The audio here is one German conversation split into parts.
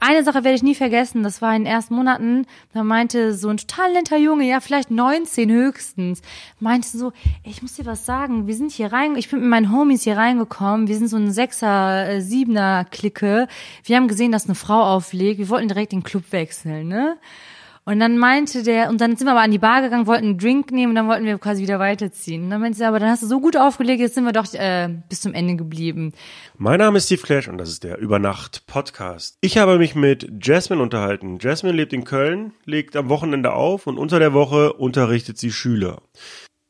Eine Sache werde ich nie vergessen, das war in den ersten Monaten, da meinte so ein total netter Junge, ja, vielleicht 19 höchstens, meinte so, ich muss dir was sagen, wir sind hier rein, ich bin mit meinen Homies hier reingekommen, wir sind so ein Sechser, äh, Siebener Clique, wir haben gesehen, dass eine Frau auflegt, wir wollten direkt den Club wechseln, ne? Und dann meinte der, und dann sind wir aber an die Bar gegangen, wollten einen Drink nehmen und dann wollten wir quasi wieder weiterziehen. Und dann meinte er, aber dann hast du so gut aufgelegt, jetzt sind wir doch äh, bis zum Ende geblieben. Mein Name ist Steve Clash und das ist der Übernacht Podcast. Ich habe mich mit Jasmine unterhalten. Jasmine lebt in Köln, legt am Wochenende auf und unter der Woche unterrichtet sie Schüler.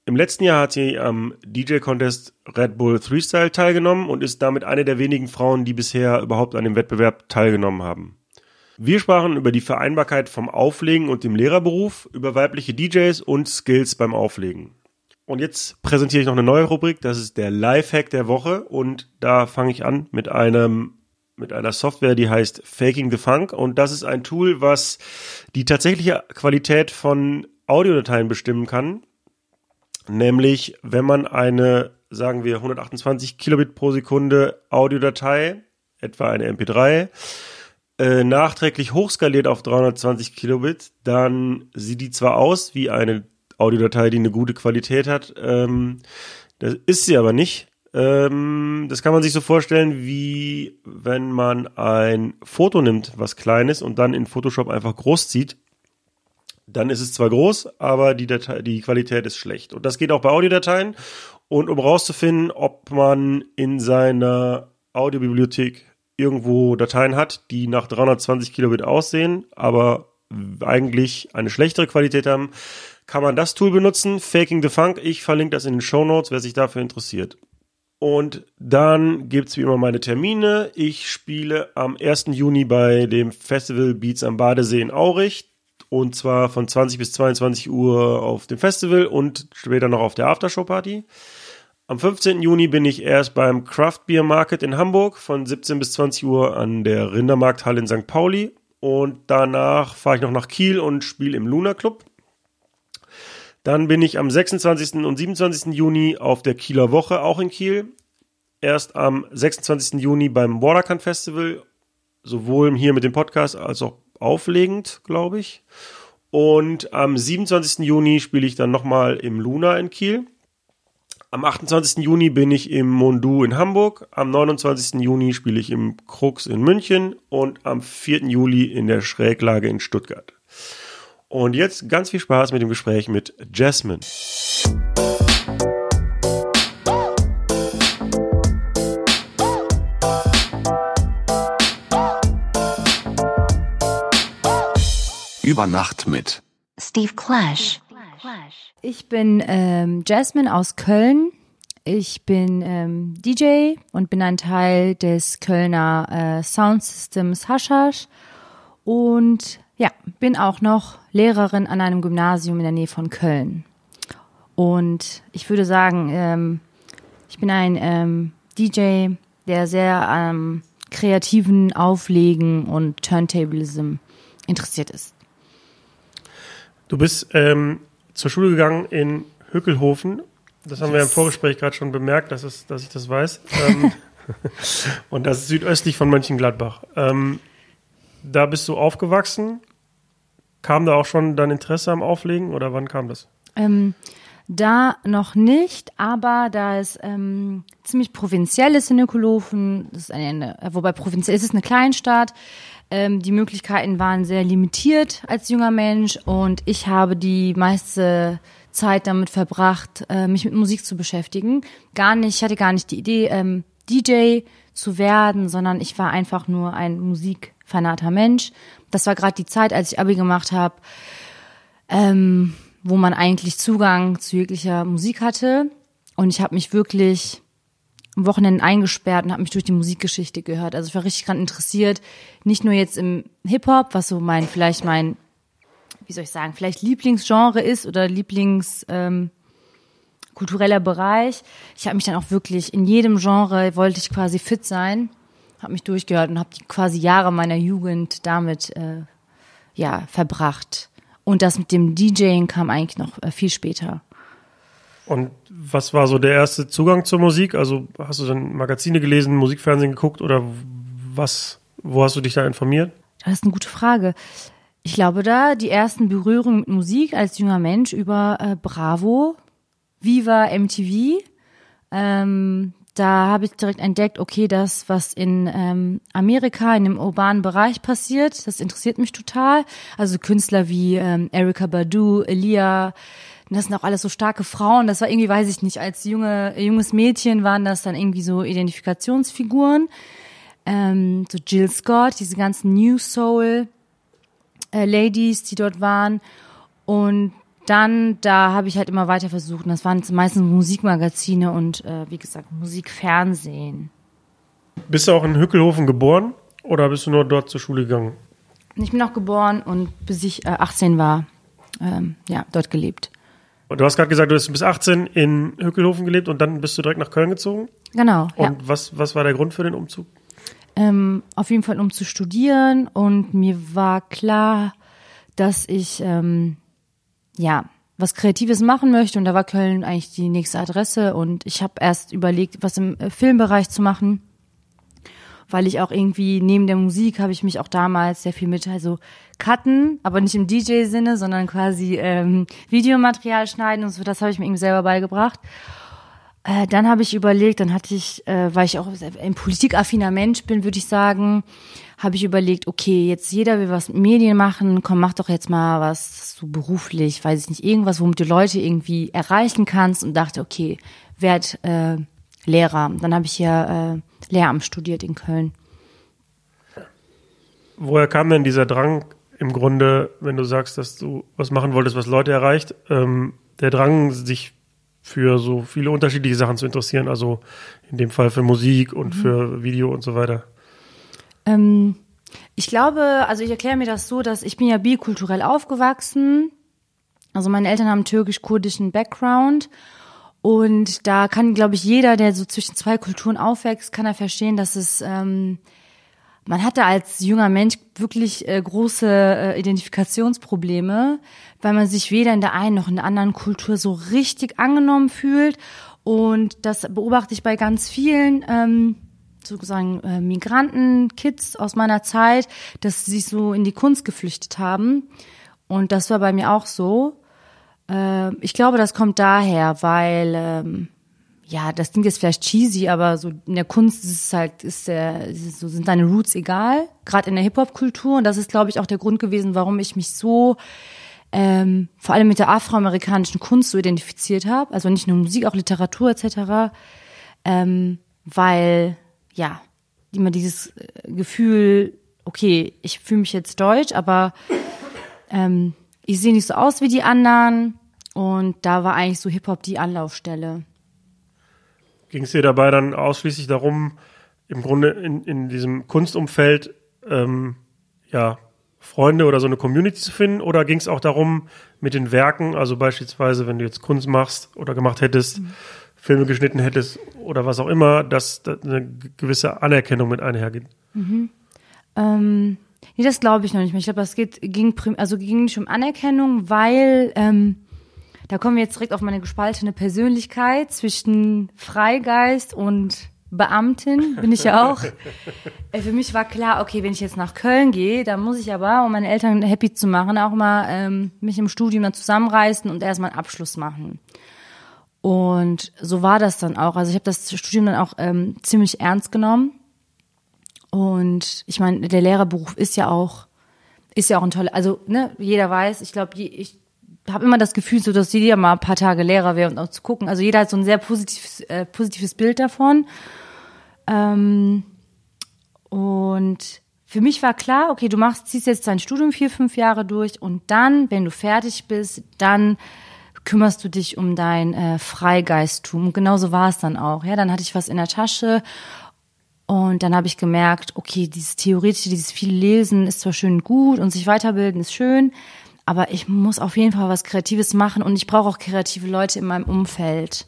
Im letzten Jahr hat sie am DJ-Contest Red Bull Freestyle teilgenommen und ist damit eine der wenigen Frauen, die bisher überhaupt an dem Wettbewerb teilgenommen haben. Wir sprachen über die Vereinbarkeit vom Auflegen und dem Lehrerberuf, über weibliche DJs und Skills beim Auflegen. Und jetzt präsentiere ich noch eine neue Rubrik, das ist der Lifehack der Woche und da fange ich an mit einem mit einer Software, die heißt Faking the Funk und das ist ein Tool, was die tatsächliche Qualität von Audiodateien bestimmen kann. Nämlich, wenn man eine, sagen wir, 128 Kilobit pro Sekunde Audiodatei, etwa eine MP3, äh, nachträglich hochskaliert auf 320 Kilobit, dann sieht die zwar aus wie eine Audiodatei, die eine gute Qualität hat, ähm, das ist sie aber nicht. Ähm, das kann man sich so vorstellen, wie wenn man ein Foto nimmt, was klein ist und dann in Photoshop einfach groß zieht. Dann ist es zwar groß, aber die, Datei, die Qualität ist schlecht. Und das geht auch bei Audiodateien. Und um rauszufinden, ob man in seiner Audiobibliothek irgendwo Dateien hat, die nach 320 Kilobit aussehen, aber eigentlich eine schlechtere Qualität haben, kann man das Tool benutzen, Faking the Funk. Ich verlinke das in den Show Notes, wer sich dafür interessiert. Und dann gibt's wie immer meine Termine. Ich spiele am 1. Juni bei dem Festival Beats am Badesee in Aurich. Und zwar von 20 bis 22 Uhr auf dem Festival und später noch auf der Aftershow-Party. Am 15. Juni bin ich erst beim Craft Beer Market in Hamburg von 17 bis 20 Uhr an der Rindermarkthalle in St. Pauli. Und danach fahre ich noch nach Kiel und spiele im Luna Club. Dann bin ich am 26. und 27. Juni auf der Kieler Woche auch in Kiel. Erst am 26. Juni beim Watercan Festival, sowohl hier mit dem Podcast als auch auflegend, glaube ich. Und am 27. Juni spiele ich dann nochmal im Luna in Kiel. Am 28. Juni bin ich im Mondu in Hamburg. Am 29. Juni spiele ich im Krux in München und am 4. Juli in der Schräglage in Stuttgart. Und jetzt ganz viel Spaß mit dem Gespräch mit Jasmine. Über Nacht mit Steve Clash. Ich bin ähm, Jasmine aus Köln. Ich bin ähm, DJ und bin ein Teil des Kölner äh, Sound Systems Haschasch und ja, bin auch noch Lehrerin an einem Gymnasium in der Nähe von Köln. Und ich würde sagen, ähm, ich bin ein ähm, DJ, der sehr am kreativen Auflegen und Turntablism interessiert ist. Du bist ähm, zur Schule gegangen in Hückelhofen. Das haben yes. wir im Vorgespräch gerade schon bemerkt, dass, es, dass ich das weiß. Ähm, und das ist südöstlich von Mönchengladbach. Ähm, da bist du aufgewachsen. Kam da auch schon dein Interesse am Auflegen oder wann kam das? Ähm, da noch nicht, aber da es ähm, ziemlich provinziell ist in Hückelhofen, das ist eine, wobei provinziell ist es eine Kleinstadt, ähm, die Möglichkeiten waren sehr limitiert als junger Mensch und ich habe die meiste Zeit damit verbracht, äh, mich mit Musik zu beschäftigen. Gar nicht, ich hatte gar nicht die Idee, ähm, DJ zu werden, sondern ich war einfach nur ein musikfanater Mensch. Das war gerade die Zeit, als ich Abi gemacht habe, ähm, wo man eigentlich Zugang zu jeglicher Musik hatte. Und ich habe mich wirklich am Wochenende eingesperrt und habe mich durch die Musikgeschichte gehört. Also ich war richtig dran interessiert, nicht nur jetzt im Hip-Hop, was so mein, vielleicht mein, wie soll ich sagen, vielleicht Lieblingsgenre ist oder Lieblings ähm, kultureller Bereich. Ich habe mich dann auch wirklich in jedem Genre wollte ich quasi fit sein, habe mich durchgehört und habe quasi Jahre meiner Jugend damit äh, ja verbracht. Und das mit dem DJing kam eigentlich noch äh, viel später. Und was war so der erste Zugang zur Musik? Also hast du dann Magazine gelesen, Musikfernsehen geguckt oder was? Wo hast du dich da informiert? Das ist eine gute Frage. Ich glaube da die ersten Berührungen mit Musik als junger Mensch über äh, Bravo, Viva MTV. Ähm, da habe ich direkt entdeckt, okay, das, was in ähm, Amerika, in dem urbanen Bereich passiert, das interessiert mich total. Also Künstler wie ähm, Erika Badu, Elia, das sind auch alles so starke Frauen. Das war irgendwie, weiß ich nicht, als junge, junges Mädchen waren das dann irgendwie so Identifikationsfiguren. Ähm, so Jill Scott, diese ganzen New Soul äh, Ladies, die dort waren. Und dann, da habe ich halt immer weiter versucht. Und das waren meistens Musikmagazine und äh, wie gesagt Musikfernsehen. Bist du auch in Hückelhofen geboren oder bist du nur dort zur Schule gegangen? Ich bin auch geboren und bis ich äh, 18 war, ähm, ja, dort gelebt. Und du hast gerade gesagt, du hast bis 18 in Hückelhofen gelebt und dann bist du direkt nach Köln gezogen? Genau. Und ja. was, was war der Grund für den Umzug? Ähm, auf jeden Fall, um zu studieren. Und mir war klar, dass ich ähm, ja was Kreatives machen möchte. Und da war Köln eigentlich die nächste Adresse. Und ich habe erst überlegt, was im äh, Filmbereich zu machen, weil ich auch irgendwie neben der Musik habe ich mich auch damals sehr viel mit also Cutten, aber nicht im DJ-Sinne, sondern quasi ähm, Videomaterial schneiden und so. Das habe ich mir irgendwie selber beigebracht. Äh, dann habe ich überlegt, dann hatte ich, äh, weil ich auch ein politikaffiner Mensch bin, würde ich sagen, habe ich überlegt, okay, jetzt jeder will was mit Medien machen, komm, mach doch jetzt mal was so beruflich, weiß ich nicht, irgendwas, womit du Leute irgendwie erreichen kannst und dachte, okay, werd äh, Lehrer. Dann habe ich hier äh, Lehramt studiert in Köln. Woher kam denn dieser Drang im Grunde, wenn du sagst, dass du was machen wolltest, was Leute erreicht, ähm, der Drang, sich für so viele unterschiedliche Sachen zu interessieren, also in dem Fall für Musik und Mhm. für Video und so weiter? Ähm, ich glaube, also ich erkläre mir das so, dass ich bin ja bikulturell aufgewachsen. Also meine Eltern haben türkisch-kurdischen Background. Und da kann, glaube ich, jeder, der so zwischen zwei Kulturen aufwächst, kann er verstehen, dass es, ähm, man hatte als junger Mensch wirklich äh, große äh, Identifikationsprobleme, weil man sich weder in der einen noch in der anderen Kultur so richtig angenommen fühlt. Und das beobachte ich bei ganz vielen ähm, sozusagen äh, Migranten, Kids aus meiner Zeit, dass sie sich so in die Kunst geflüchtet haben. Und das war bei mir auch so. Äh, ich glaube, das kommt daher, weil ähm, ja, das klingt jetzt vielleicht cheesy, aber so in der Kunst ist es halt, ist der, so sind deine Roots egal, gerade in der Hip-Hop-Kultur. Und das ist, glaube ich, auch der Grund gewesen, warum ich mich so ähm, vor allem mit der afroamerikanischen Kunst so identifiziert habe. Also nicht nur Musik, auch Literatur etc. Ähm, weil, ja, immer dieses äh, Gefühl, okay, ich fühle mich jetzt deutsch, aber ähm, ich sehe nicht so aus wie die anderen. Und da war eigentlich so Hip-Hop die Anlaufstelle. Ging es dir dabei dann ausschließlich darum, im Grunde in, in diesem Kunstumfeld ähm, ja, Freunde oder so eine Community zu finden? Oder ging es auch darum, mit den Werken, also beispielsweise, wenn du jetzt Kunst machst oder gemacht hättest, Filme geschnitten hättest oder was auch immer, dass da eine gewisse Anerkennung mit einhergeht? Ähm, nee, das glaube ich noch nicht mehr. Ich glaube, geht, ging, also ging nicht um Anerkennung, weil ähm, da kommen wir jetzt direkt auf meine gespaltene Persönlichkeit zwischen Freigeist und Beamtin, bin ich ja auch. Äh, Für mich war klar, okay, wenn ich jetzt nach Köln gehe, dann muss ich aber, um meine Eltern happy zu machen, auch mal ähm, mich im Studium dann zusammenreißen und erstmal einen Abschluss machen. Und so war das dann auch. Also ich habe das Studium dann auch ähm, ziemlich ernst genommen. Und ich meine, der Lehrerberuf ist ja auch, ist ja auch ein toller, also ne, jeder weiß, ich glaube, ich habe immer das Gefühl, so dass jeder mal ein paar Tage Lehrer wäre und auch zu gucken. Also jeder hat so ein sehr positives, äh, positives Bild davon. Ähm, und für mich war klar, okay, du machst, ziehst jetzt dein Studium vier, fünf Jahre durch und dann, wenn du fertig bist, dann kümmerst du dich um dein äh, Freigeisttum. Und genauso war es dann auch. Ja, dann hatte ich was in der Tasche und dann habe ich gemerkt, okay, dieses Theoretische, dieses viele Lesen ist zwar schön gut und sich weiterbilden ist schön, aber ich muss auf jeden Fall was Kreatives machen und ich brauche auch kreative Leute in meinem Umfeld.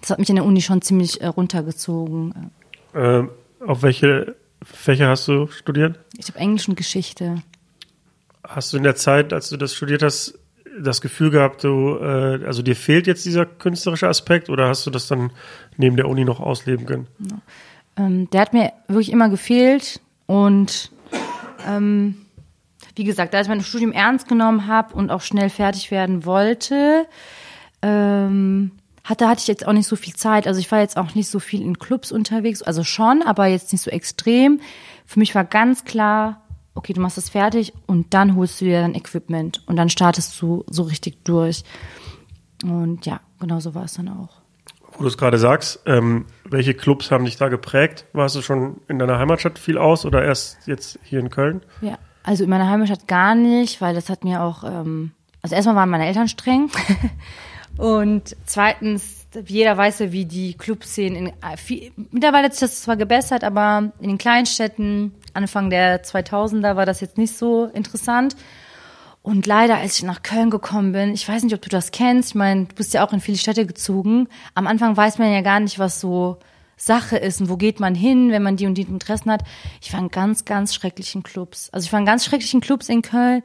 Das hat mich in der Uni schon ziemlich äh, runtergezogen. Ähm, auf welche Fächer hast du studiert? Ich habe Englisch und Geschichte. Hast du in der Zeit, als du das studiert hast, das Gefühl gehabt, du, äh, also dir fehlt jetzt dieser künstlerische Aspekt oder hast du das dann neben der Uni noch ausleben können? Ähm, der hat mir wirklich immer gefehlt und ähm, wie gesagt, da ich mein Studium ernst genommen habe und auch schnell fertig werden wollte, ähm, hatte, hatte ich jetzt auch nicht so viel Zeit. Also ich war jetzt auch nicht so viel in Clubs unterwegs, also schon, aber jetzt nicht so extrem. Für mich war ganz klar, okay, du machst das fertig und dann holst du dir dein Equipment und dann startest du so richtig durch. Und ja, genau so war es dann auch. Wo du es gerade sagst, ähm, welche Clubs haben dich da geprägt? Warst du schon in deiner Heimatstadt viel aus oder erst jetzt hier in Köln? Ja, also in meiner Heimatstadt gar nicht, weil das hat mir auch, ähm, also erstmal waren meine Eltern streng und zweitens, jeder weiß ja, wie die Clubszenen, in, äh, viel, mittlerweile hat sich das zwar gebessert, aber in den Kleinstädten, Anfang der 2000er war das jetzt nicht so interessant. Und leider, als ich nach Köln gekommen bin, ich weiß nicht, ob du das kennst, ich meine, du bist ja auch in viele Städte gezogen. Am Anfang weiß man ja gar nicht, was so Sache ist und wo geht man hin, wenn man die und die Interessen hat. Ich war in ganz, ganz schrecklichen Clubs. Also ich war in ganz schrecklichen Clubs in Köln.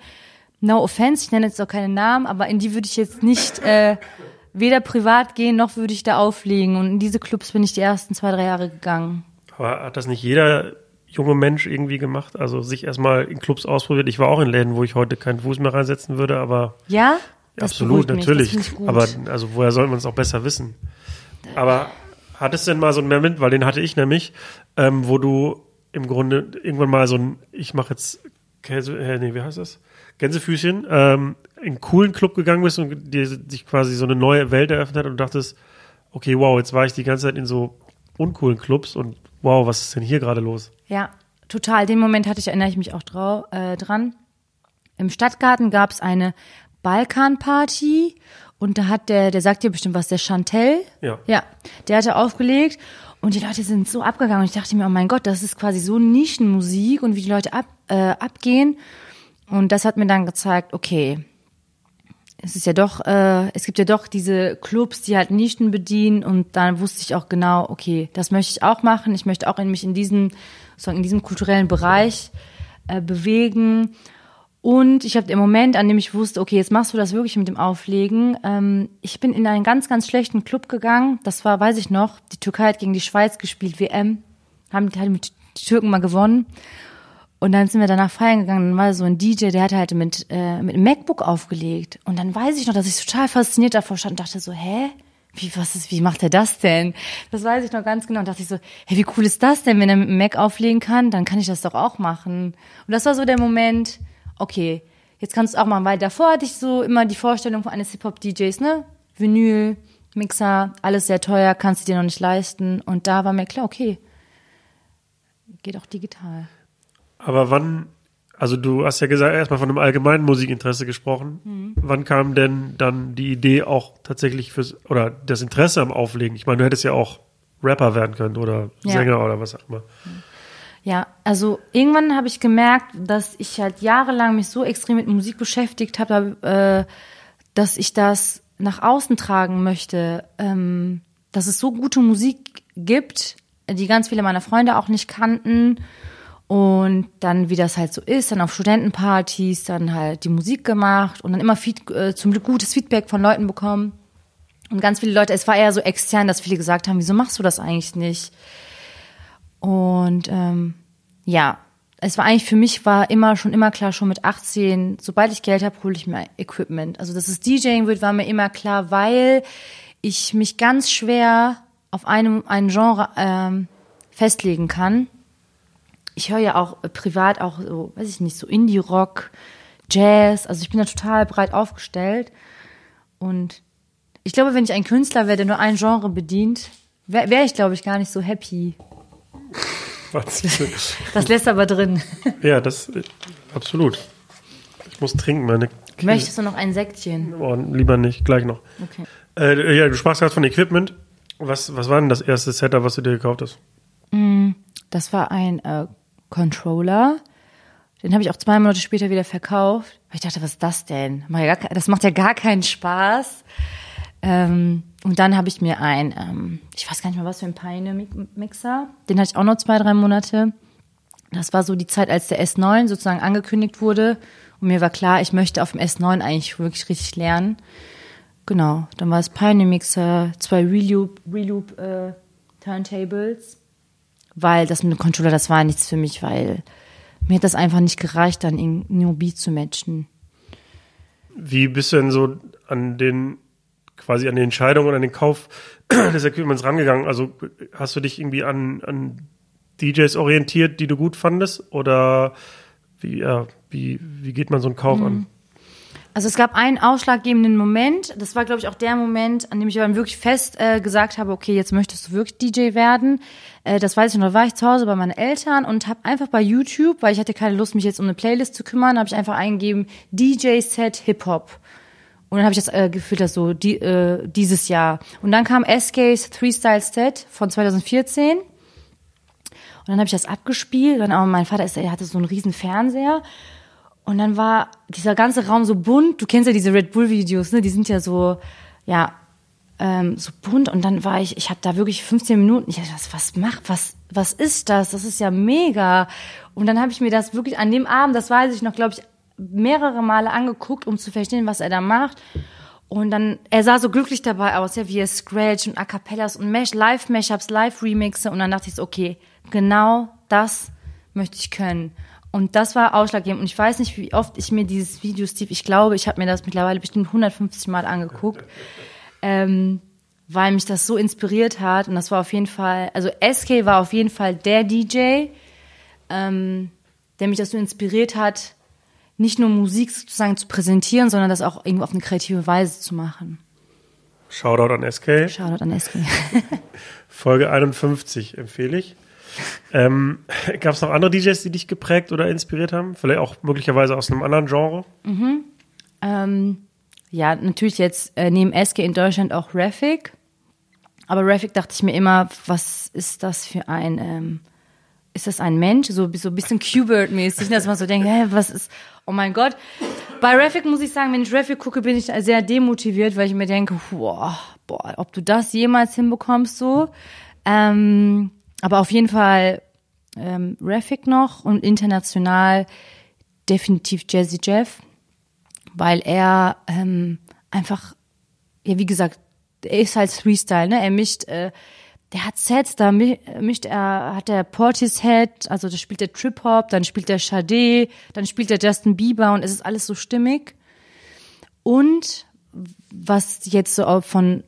No offense, ich nenne jetzt auch keine Namen, aber in die würde ich jetzt nicht äh, weder privat gehen, noch würde ich da auflegen. Und in diese Clubs bin ich die ersten zwei, drei Jahre gegangen. Aber hat das nicht jeder junge Mensch irgendwie gemacht? Also sich erstmal in Clubs ausprobiert. Ich war auch in Läden, wo ich heute keinen Fuß mehr reinsetzen würde, aber Ja? Absolut, natürlich. Aber also woher soll man es auch besser wissen? Aber hattest du denn mal so einen Moment, weil den hatte ich nämlich, ähm, wo du im Grunde irgendwann mal so ein, ich mache jetzt Käse, äh, nee, wie heißt das? Gänsefüßchen, ähm, in einen coolen Club gegangen bist und dir sich quasi so eine neue Welt eröffnet hat und dachtest, okay, wow, jetzt war ich die ganze Zeit in so uncoolen Clubs und wow, was ist denn hier gerade los? Ja, total. Den Moment hatte ich, erinnere ich mich auch drau, äh, dran. Im Stadtgarten gab es eine Balkanparty und da hat der, der sagt dir bestimmt was, der Chantel. Ja. Ja, der hatte aufgelegt und die Leute sind so abgegangen und ich dachte mir, oh mein Gott, das ist quasi so Nischenmusik und wie die Leute ab, äh, abgehen. Und das hat mir dann gezeigt, okay, es ist ja doch, äh, es gibt ja doch diese Clubs, die halt Nischen bedienen und dann wusste ich auch genau, okay, das möchte ich auch machen. Ich möchte auch in mich in diesem, sozusagen in diesem kulturellen Bereich äh, bewegen. Und ich habe im Moment, an dem ich wusste, okay, jetzt machst du das wirklich mit dem Auflegen. Ähm, ich bin in einen ganz, ganz schlechten Club gegangen. Das war, weiß ich noch, die Türkei hat gegen die Schweiz gespielt, WM. Haben, haben die Türken mal gewonnen. Und dann sind wir danach feiern gegangen, dann war so ein DJ, der hat halt mit, äh, mit einem MacBook aufgelegt. Und dann weiß ich noch, dass ich total fasziniert davor stand und dachte so, hä? Wie, was ist, wie macht er das denn? Das weiß ich noch ganz genau. Und dachte ich so, hey, wie cool ist das denn, wenn er mit dem Mac auflegen kann? Dann kann ich das doch auch machen. Und das war so der Moment, okay, jetzt kannst du auch machen, weil davor hatte ich so immer die Vorstellung von eines Hip-Hop-DJs, ne? Vinyl, Mixer, alles sehr teuer, kannst du dir noch nicht leisten. Und da war mir klar, okay, geht auch digital. Aber wann, also du hast ja gesagt, erstmal von einem allgemeinen Musikinteresse gesprochen. Mhm. Wann kam denn dann die Idee auch tatsächlich fürs, oder das Interesse am Auflegen? Ich meine, du hättest ja auch Rapper werden können oder Ja. Sänger oder was auch immer. Ja, also irgendwann habe ich gemerkt, dass ich halt jahrelang mich so extrem mit Musik beschäftigt habe, äh, dass ich das nach außen tragen möchte, ähm, dass es so gute Musik gibt, die ganz viele meiner Freunde auch nicht kannten. Und dann, wie das halt so ist, dann auf Studentenpartys, dann halt die Musik gemacht und dann immer Feed, äh, zum Glück gutes Feedback von Leuten bekommen. Und ganz viele Leute, es war eher so extern, dass viele gesagt haben, wieso machst du das eigentlich nicht? Und ähm, ja, es war eigentlich für mich war immer schon immer klar, schon mit 18, sobald ich Geld habe, hole ich mir Equipment. Also dass es DJing wird, war mir immer klar, weil ich mich ganz schwer auf einem ein Genre ähm, festlegen kann. Ich höre ja auch äh, privat auch so, weiß ich nicht, so Indie-Rock, Jazz. Also ich bin da total breit aufgestellt. Und ich glaube, wenn ich ein Künstler wäre, der nur ein Genre bedient, wäre wär ich, glaube ich, gar nicht so happy. Das lässt aber drin. ja, das, absolut. Ich muss trinken, meine. Möchtest du noch ein Säckchen? Oh, lieber nicht, gleich noch. Okay. Äh, ja, du sprachst gerade von Equipment. Was, was war denn das erste Setup, was du dir gekauft hast? Das war ein äh, Controller. Den habe ich auch zwei Monate später wieder verkauft. Weil ich dachte, was ist das denn? Das macht ja gar keinen Spaß. Ähm, und dann habe ich mir ein, ähm, ich weiß gar nicht mehr, was für ein Pioneer-Mixer. Den hatte ich auch noch zwei, drei Monate. Das war so die Zeit, als der S9 sozusagen angekündigt wurde. Und mir war klar, ich möchte auf dem S9 eigentlich wirklich richtig lernen. Genau, dann war es Pioneer Mixer, zwei Reloop, Reloop äh, Turntables, weil das mit dem Controller, das war nichts für mich, weil mir hat das einfach nicht gereicht, dann in nur Beat zu matchen. Wie bist du denn so an den, quasi an die Entscheidung und an den Kauf des Equipments rangegangen? Also hast du dich irgendwie an, an DJs orientiert, die du gut fandest? Oder wie, ja, wie, wie geht man so einen Kauf an? Also es gab einen ausschlaggebenden Moment, das war glaube ich auch der Moment, an dem ich dann wirklich fest äh, gesagt habe, okay, jetzt möchtest du wirklich DJ werden. Äh, das weiß ich noch, da war ich zu Hause bei meinen Eltern und habe einfach bei YouTube, weil ich hatte keine Lust, mich jetzt um eine Playlist zu kümmern, habe ich einfach eingegeben DJ-Set Hip-Hop. Und dann habe ich das äh, gefühlt, das so die, äh, dieses Jahr. Und dann kam SK's Three Style Set von 2014. Und dann habe ich das abgespielt. Dann auch mein Vater ist, er hatte so einen riesen Fernseher. Und dann war dieser ganze Raum so bunt. Du kennst ja diese Red Bull Videos, ne? Die sind ja so, ja, ähm, so bunt. Und dann war ich, ich habe da wirklich 15 Minuten. Ich dachte, was, was macht, was, was ist das? Das ist ja mega. Und dann habe ich mir das wirklich an dem Abend, das weiß ich noch, glaube ich, mehrere Male angeguckt, um zu verstehen, was er da macht. Und dann, er sah so glücklich dabei aus, ja, wie er Scratch und A Cappellas und Mesh, Live-Mashups, Live-Remixe. Und dann dachte ich so, okay, genau das möchte ich können. Und das war ausschlaggebend. Und ich weiß nicht, wie oft ich mir dieses Video, Steve, ich glaube, ich habe mir das mittlerweile bestimmt 150 Mal angeguckt, ähm, weil mich das so inspiriert hat. Und das war auf jeden Fall, also SK war auf jeden Fall der DJ, ähm, der mich das so inspiriert hat, nicht nur Musik sozusagen zu präsentieren, sondern das auch irgendwo auf eine kreative Weise zu machen. Shoutout an SK. Shoutout an SK. Folge 51 empfehle ich. Ähm, Gab es noch andere DJs, die dich geprägt oder inspiriert haben? Vielleicht auch möglicherweise aus einem anderen Genre? ähm, ja, natürlich jetzt äh, neben SK in Deutschland auch Raffic. Aber Raffic dachte ich mir immer, was ist das für ein, ähm, ist das ein Mensch? So, so ein bisschen Q-Bird-mäßig, dass man so denkt, hä, was ist, oh mein Gott. Bei Raffic muss ich sagen, wenn ich Raffic gucke, bin ich sehr demotiviert, weil ich mir denke, boah, boah, ob du das jemals hinbekommst so. Ähm, aber auf jeden Fall ähm, Raffic noch und international definitiv Jazzy Jeff, weil er ähm, einfach, ja wie gesagt, er ist halt Freestyle, ne? Er mischt, äh, der hat Sets, da mi- mischt er, hat der Portishead, also da spielt der Trip Hop, dann spielt der Sade, dann spielt der Justin Bieber und es ist alles so stimmig. Und was jetzt so von,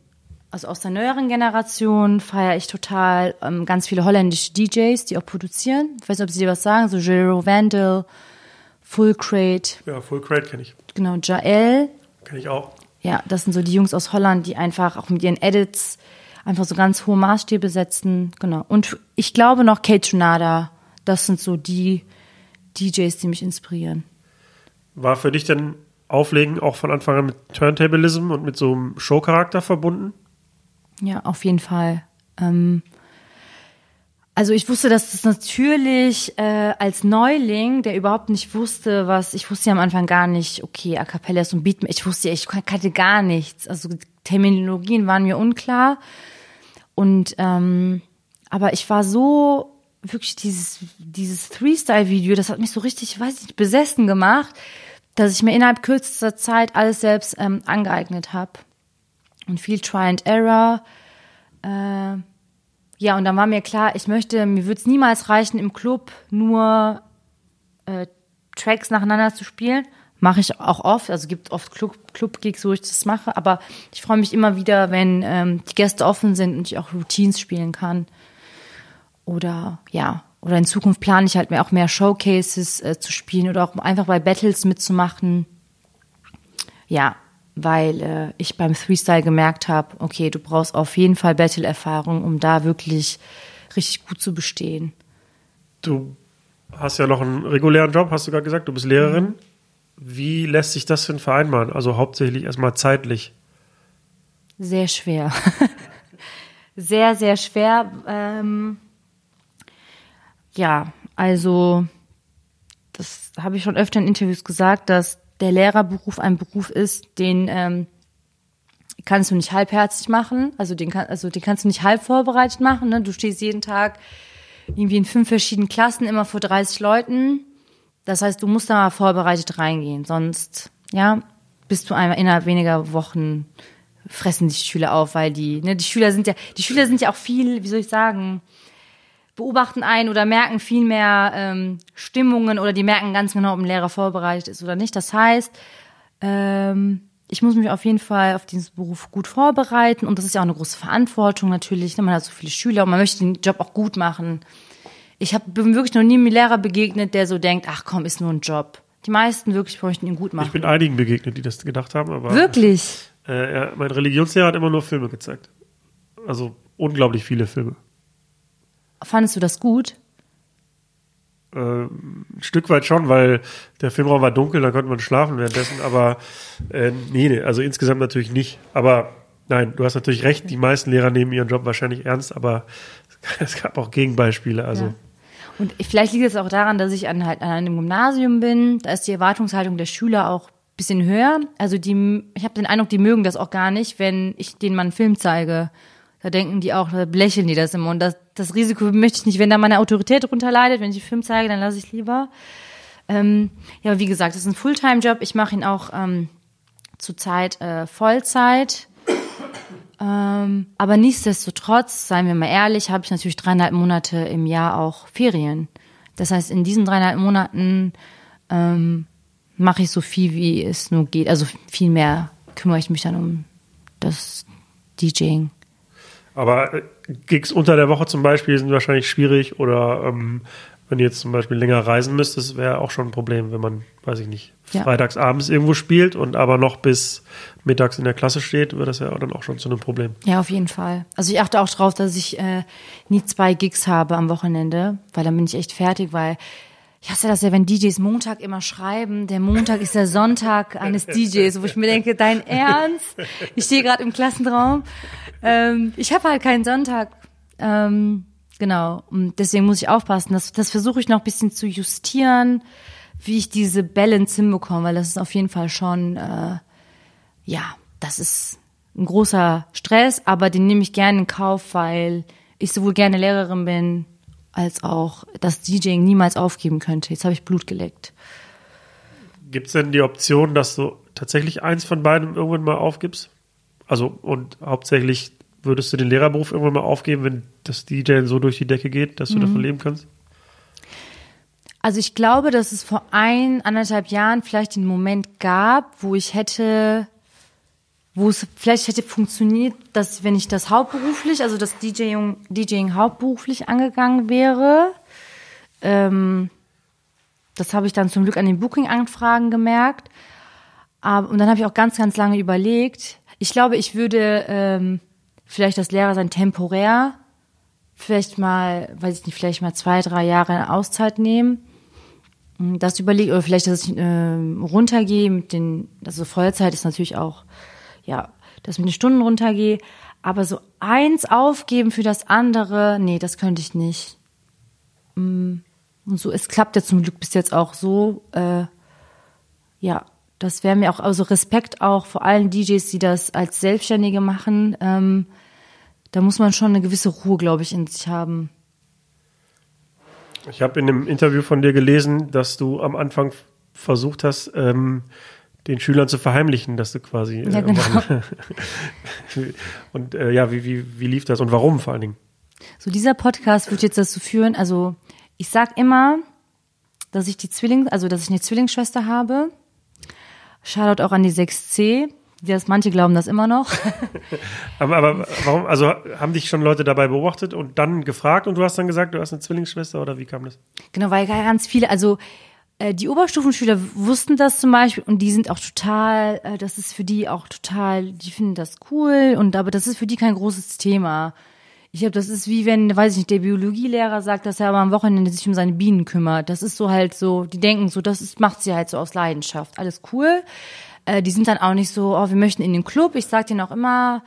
also aus der neueren Generation feiere ich total ähm, ganz viele holländische DJs, die auch produzieren. Ich weiß nicht, ob sie dir was sagen, so Jero Vandal, Full Crate, Ja, Full Crate kenne ich. genau, Jael. Kenne ich auch. Ja, das sind so die Jungs aus Holland, die einfach auch mit ihren Edits einfach so ganz hohe Maßstäbe setzen. Genau. Und ich glaube noch Kate Tronada. Das sind so die DJs, die mich inspirieren. War für dich denn Auflegen auch von Anfang an mit Turntablism und mit so einem Showcharakter verbunden? Ja, auf jeden Fall. Ähm, also ich wusste, dass das natürlich äh, als Neuling, der überhaupt nicht wusste, was, ich wusste ja am Anfang gar nicht, okay, A Cappella ist ein Beat, ich wusste ja, ich kannte gar nichts. Also Terminologien waren mir unklar. Und ähm, aber ich war so wirklich dieses dieses Three-Style-Video, das hat mich so richtig, weiß ich nicht, besessen gemacht, dass ich mir innerhalb kürzester Zeit alles selbst ähm, angeeignet habe und viel Try and Error. Äh, ja, und dann war mir klar, ich möchte, mir würde es niemals reichen, im Club nur äh, Tracks nacheinander zu spielen. Mache ich auch oft, also gibt oft Club- Club-Gigs, wo ich das mache, aber ich freue mich immer wieder, wenn ähm, die Gäste offen sind und ich auch Routines spielen kann. Oder ja, oder in Zukunft plane ich halt mehr, auch mehr Showcases äh, zu spielen oder auch einfach bei Battles mitzumachen. Ja, weil äh, ich beim Freestyle gemerkt habe, okay, du brauchst auf jeden Fall Battle-Erfahrung, um da wirklich richtig gut zu bestehen. Du hast ja noch einen regulären Job, hast du gerade gesagt, du bist Lehrerin. Mhm. Wie lässt sich das denn vereinbaren? Also hauptsächlich erstmal zeitlich. Sehr schwer. sehr, sehr schwer. Ähm, ja, also das habe ich schon öfter in Interviews gesagt, dass der Lehrerberuf ein Beruf ist, den ähm, kannst du nicht halbherzig machen, also den, kann, also den kannst du nicht halb vorbereitet machen. Ne? Du stehst jeden Tag irgendwie in fünf verschiedenen Klassen immer vor 30 Leuten. Das heißt, du musst da mal vorbereitet reingehen, sonst ja bist du einmal innerhalb weniger Wochen fressen die Schüler auf, weil die ne, die Schüler sind ja die Schüler sind ja auch viel, wie soll ich sagen, beobachten einen oder merken viel mehr ähm, Stimmungen oder die merken ganz genau, ob ein Lehrer vorbereitet ist oder nicht. Das heißt, ähm, ich muss mich auf jeden Fall auf diesen Beruf gut vorbereiten und das ist ja auch eine große Verantwortung natürlich. Ne? Man hat so viele Schüler und man möchte den Job auch gut machen. Ich hab, bin wirklich noch nie einem Lehrer begegnet, der so denkt, ach komm, ist nur ein Job. Die meisten wirklich möchten ihn gut machen. Ich bin einigen begegnet, die das gedacht haben, aber. wirklich? Äh, ja, mein Religionslehrer hat immer nur Filme gezeigt. Also unglaublich viele Filme. Fandest du das gut? Äh, ein Stück weit schon, weil der Filmraum war dunkel, da konnte man schlafen währenddessen, aber äh, nee, nee, also insgesamt natürlich nicht. Aber nein, du hast natürlich recht, die meisten Lehrer nehmen ihren Job wahrscheinlich ernst, aber es gab auch Gegenbeispiele. Also Ja. Und vielleicht liegt es auch daran, dass ich an, halt an einem Gymnasium bin. Da ist die Erwartungshaltung der Schüler auch ein bisschen höher. Also die, ich habe den Eindruck, die mögen das auch gar nicht, wenn ich denen mal einen Film zeige. Da denken die auch, da lächeln die das immer. Und das, das Risiko möchte ich nicht, wenn da meine Autorität drunter leidet, wenn ich einen Film zeige, dann lasse ich lieber. Ähm, ja, wie gesagt, das ist ein Fulltime-Job. Ich mache ihn auch ähm, zurzeit äh, Vollzeit. Ähm, aber nichtsdestotrotz, seien wir mal ehrlich, habe ich natürlich dreieinhalb Monate im Jahr auch Ferien. Das heißt, in diesen dreieinhalb Monaten ähm, mache ich so viel, wie es nur geht. Also viel mehr kümmere ich mich dann um das DJing. Aber äh, Gigs unter der Woche zum Beispiel sind wahrscheinlich schwierig oder ähm, wenn ihr jetzt zum Beispiel länger reisen müsst, das wäre auch schon ein Problem, wenn man, weiß ich nicht, Ja. freitags abends irgendwo spielt und aber noch bis mittags in der Klasse steht, wird das ja dann auch schon zu einem Problem. Ja, auf jeden Fall. Also ich achte auch drauf, dass ich äh, nie zwei Gigs habe am Wochenende, weil dann bin ich echt fertig, weil ich hasse das ja, wenn DJs Montag immer schreiben, der Montag ist der Sonntag eines DJs, wo ich mir denke, dein Ernst? Ich stehe gerade im Klassenraum. Ähm, ich habe halt keinen Sonntag. Ähm, genau. Und deswegen muss ich aufpassen. Das, das versuche ich noch ein bisschen zu justieren, wie ich diese Balance hinbekomme, weil das ist auf jeden Fall schon äh, ja, das ist ein großer Stress, aber den nehme ich gerne in Kauf, weil ich sowohl gerne Lehrerin bin, als auch das DJing niemals aufgeben könnte. Jetzt habe ich Blut geleckt. Gibt es denn die Option, dass du tatsächlich eins von beiden irgendwann mal aufgibst? Also und hauptsächlich würdest du den Lehrerberuf irgendwann mal aufgeben, wenn das DJ so durch die Decke geht, dass du davon leben kannst? Also ich glaube, dass es vor ein, anderthalb Jahren vielleicht den Moment gab, wo ich hätte, wo es vielleicht hätte funktioniert, dass wenn ich das hauptberuflich, also das DJing, DJing hauptberuflich angegangen wäre, ähm, das habe ich dann zum Glück an den Booking-Anfragen gemerkt. Aber, und dann habe ich auch ganz, ganz lange überlegt. Ich glaube, ich würde ähm, vielleicht das Lehrer sein temporär, vielleicht mal, weiß ich nicht, vielleicht mal zwei, drei Jahre eine Auszeit nehmen. Mm, Das überlege, oder vielleicht, dass ich ähm, runtergehe mit den, also Vollzeit ist natürlich auch, ja, dass ich mit den Stunden runtergehe. Aber so eins aufgeben für das andere, nee, das könnte ich nicht. Mm, Und so, es klappt ja zum Glück bis jetzt auch so, äh, ja, das wäre mir auch, also Respekt auch vor allen DJs, die das als Selbstständige machen. Ähm, da muss man schon eine gewisse Ruhe, glaube ich, in sich haben. Ich habe in einem Interview von dir gelesen, dass du am Anfang versucht hast, ähm, den Schülern zu verheimlichen, dass du quasi. Äh, Ja, genau. und äh, ja, wie, wie, wie lief das und warum vor allen Dingen? So, dieser Podcast wird jetzt dazu führen, also ich sag immer, dass ich die Zwilling, also dass ich eine Zwillingsschwester habe. Shoutout auch an die 6C. Das, manche glauben das immer noch. Aber, aber warum? Also haben dich schon Leute dabei beobachtet und dann gefragt und du hast dann gesagt, du hast eine Zwillingsschwester oder wie kam das? Genau, weil ganz viele, also äh, die Oberstufenschüler wussten das zum Beispiel und die sind auch total, äh, das ist für die auch total, die finden das cool und aber das ist für die kein großes Thema. Ich glaube, das ist wie wenn, weiß ich nicht, der Biologielehrer sagt, dass er aber am Wochenende sich um seine Bienen kümmert. Das ist so halt so, die denken so, das ist, macht sie halt so aus Leidenschaft. Alles cool. Äh, die sind dann auch nicht so, oh, wir möchten in den Club. Ich sag denen auch immer,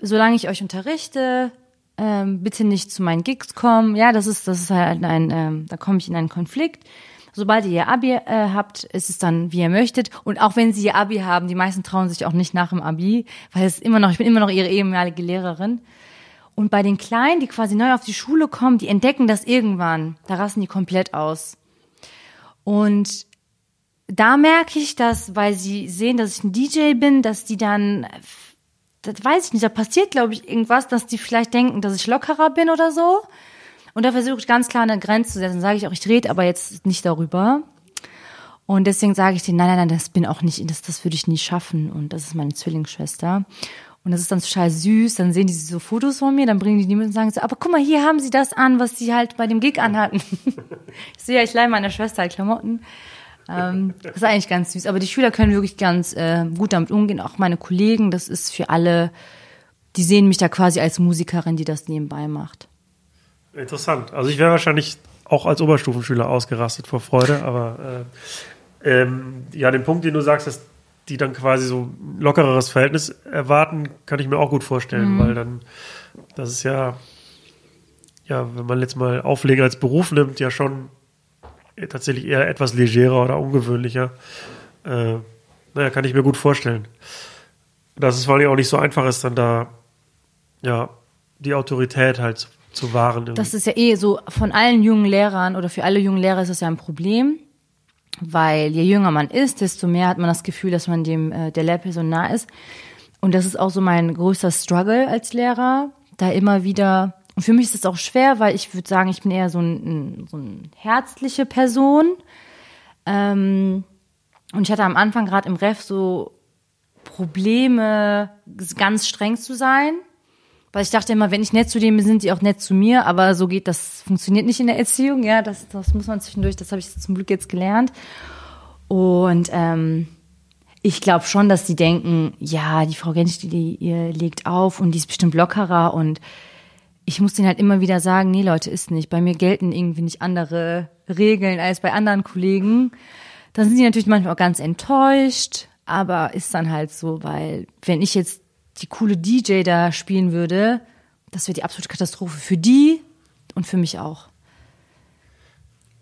solange ich euch unterrichte, ähm, bitte nicht zu meinen Gigs kommen. Ja, das ist, das ist halt ein, ähm, da komme ich in einen Konflikt. Sobald ihr ihr Abi äh, habt, ist es dann, wie ihr möchtet. Und auch wenn sie ihr Abi haben, die meisten trauen sich auch nicht nach dem Abi, weil es immer noch, ich bin immer noch ihre ehemalige Lehrerin. Und bei den Kleinen, die quasi neu auf die Schule kommen, die entdecken das irgendwann. Da rasten die komplett aus. Und da merke ich, dass, weil sie sehen, dass ich ein DJ bin, dass die dann, das weiß ich nicht, da passiert, glaube ich, irgendwas, dass die vielleicht denken, dass ich lockerer bin oder so. Und da versuche ich ganz klar eine Grenze zu setzen. Sage ich auch, ich rede aber jetzt nicht darüber. Und deswegen sage ich denen, nein, nein, nein, das bin auch nicht, das, das würde ich nie schaffen. Und das ist meine Zwillingsschwester. Und das ist dann total süß. Dann sehen die so Fotos von mir, dann bringen die die mit und sagen so, aber guck mal, hier haben sie das an, was sie halt bei dem Gig anhatten. ich sehe ja, ich leihe meiner Schwester halt Klamotten. Ähm, das ist eigentlich ganz süß. Aber die Schüler können wirklich ganz äh, gut damit umgehen. Auch meine Kollegen, das ist für alle, die sehen mich da quasi als Musikerin, die das nebenbei macht. Interessant. Also ich wäre wahrscheinlich auch als Oberstufenschüler ausgerastet vor Freude, aber äh, ähm, ja, den Punkt, den du sagst, dass die dann quasi so ein lockereres Verhältnis erwarten, kann ich mir auch gut vorstellen, mhm. weil dann, das ist ja, ja, wenn man jetzt mal Auflegen als Beruf nimmt, ja schon tatsächlich eher etwas legerer oder ungewöhnlicher. Äh, naja, kann ich mir gut vorstellen. Dass es vor allem auch nicht so einfach ist, dann da ja die Autorität halt zu, zu wahren. Das ist ja eh so von allen jungen Lehrern oder für alle jungen Lehrer ist das ja ein Problem, weil je jünger man ist, desto mehr hat man das Gefühl, dass man dem äh, der Lehrperson nah ist. Und das ist auch so mein größter Struggle als Lehrer, da immer wieder und für mich ist es auch schwer, weil ich würde sagen, ich bin eher so, ein, so eine herzliche Person. Ähm, und ich hatte am Anfang gerade im Ref so Probleme, ganz streng zu sein. Weil ich dachte immer, wenn ich nett zu denen bin, sind die auch nett zu mir. Aber so geht das, funktioniert nicht in der Erziehung. Ja, das, das muss man zwischendurch, das habe ich zum Glück jetzt gelernt. Und ähm, ich glaube schon, dass die denken, ja, die Frau Gensch, die, die ihr legt auf und die ist bestimmt lockerer und ich muss denen halt immer wieder sagen, nee Leute, ist nicht. Bei mir gelten irgendwie nicht andere Regeln als bei anderen Kollegen. Dann sind die natürlich manchmal auch ganz enttäuscht, aber ist dann halt so, weil wenn ich jetzt die coole DJ da spielen würde, das wäre die absolute Katastrophe für die und für mich auch.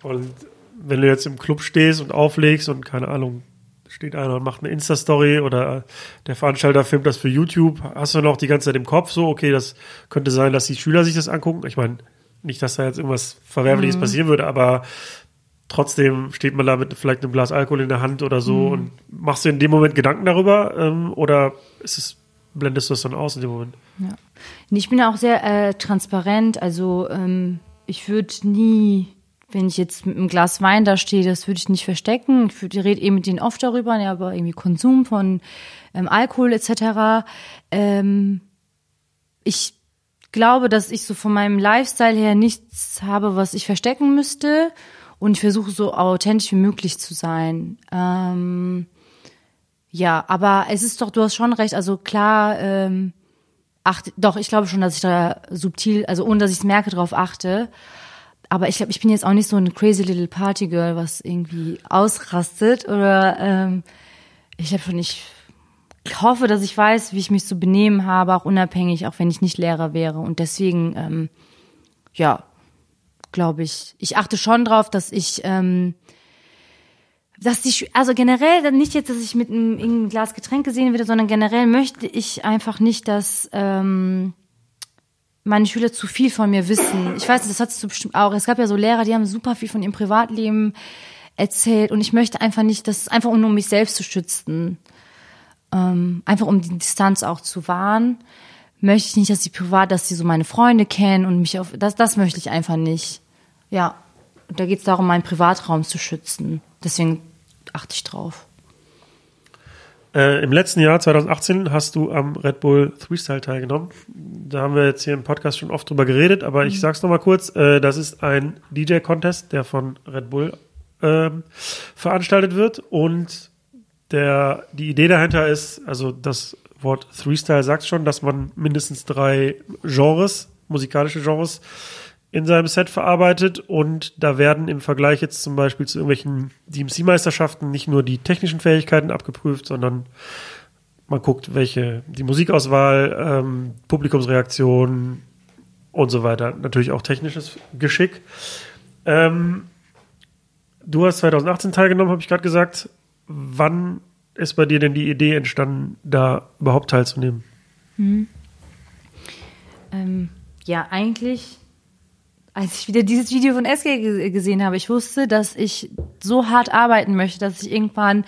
Und wenn du jetzt im Club stehst und auflegst und keine Ahnung, steht einer und macht eine Insta-Story oder der Veranstalter filmt das für YouTube, hast du noch die ganze Zeit im Kopf so, okay, das könnte sein, dass die Schüler sich das angucken. Ich meine, nicht, dass da jetzt irgendwas Verwerfliches mhm. passieren würde, aber trotzdem steht man da mit vielleicht einem Glas Alkohol in der Hand oder so mhm. und machst du in dem Moment Gedanken darüber ähm, oder ist es, blendest du das dann aus in dem Moment? Ja. Ich bin ja auch sehr äh, transparent, also ähm, ich würde nie wenn ich jetzt mit einem Glas Wein da stehe, das würde ich nicht verstecken. Ich, ich rede eben mit denen oft darüber, ja, aber irgendwie Konsum von ähm, Alkohol etc. Ähm, ich glaube, dass ich so von meinem Lifestyle her nichts habe, was ich verstecken müsste. Und ich versuche so authentisch wie möglich zu sein. Ähm, ja, aber es ist doch, du hast schon recht, also klar, ähm, achte, doch, ich glaube schon, dass ich da subtil, also ohne dass ich es merke, darauf achte aber ich glaube, ich bin jetzt auch nicht so ein crazy little Party Girl, was irgendwie ausrastet oder ähm, ich habe schon ich hoffe, dass ich weiß, wie ich mich zu benehmen habe, auch unabhängig, auch wenn ich nicht Lehrer wäre. Und deswegen ähm, ja, glaube ich, ich achte schon drauf, dass ich ähm, dass die, also generell nicht jetzt, dass ich mit einem, einem Glas Getränk gesehen werde, sondern generell möchte ich einfach nicht, dass ähm, meine Schüler zu viel von mir wissen. Ich weiß nicht, das hattest du bestimmt auch. Es gab ja so Lehrer, die haben super viel von ihrem Privatleben erzählt und ich möchte einfach nicht, das ist einfach um, um mich selbst zu schützen. Ähm, einfach um die Distanz auch zu wahren. Möchte ich nicht, dass sie privat, dass sie so meine Freunde kennen und mich auf, das, das möchte ich einfach nicht. Ja. Und da geht es darum, meinen Privatraum zu schützen. Deswegen achte ich drauf. Äh, Im letzten Jahr, 2018, hast du am Red Bull Freestyle teilgenommen. Da haben wir jetzt hier im Podcast schon oft drüber geredet, aber mhm. ich sag's nochmal kurz. Äh, das ist ein DJ-Contest, der von Red Bull äh, veranstaltet wird. Und der, die Idee dahinter ist, also das Wort Freestyle sagt schon, dass man mindestens drei Genres, musikalische Genres, in seinem Set verarbeitet und da werden im Vergleich jetzt zum Beispiel zu irgendwelchen DMC-Meisterschaften nicht nur die technischen Fähigkeiten abgeprüft, sondern man guckt, welche die Musikauswahl, ähm, Publikumsreaktion und so weiter. Natürlich auch technisches Geschick. Ähm, du hast 2018 teilgenommen, habe ich gerade gesagt. Wann ist bei dir denn die Idee entstanden, da überhaupt teilzunehmen? Hm. Ähm, ja, eigentlich als ich wieder dieses Video von SG gesehen habe, ich wusste, dass ich so hart arbeiten möchte, dass ich irgendwann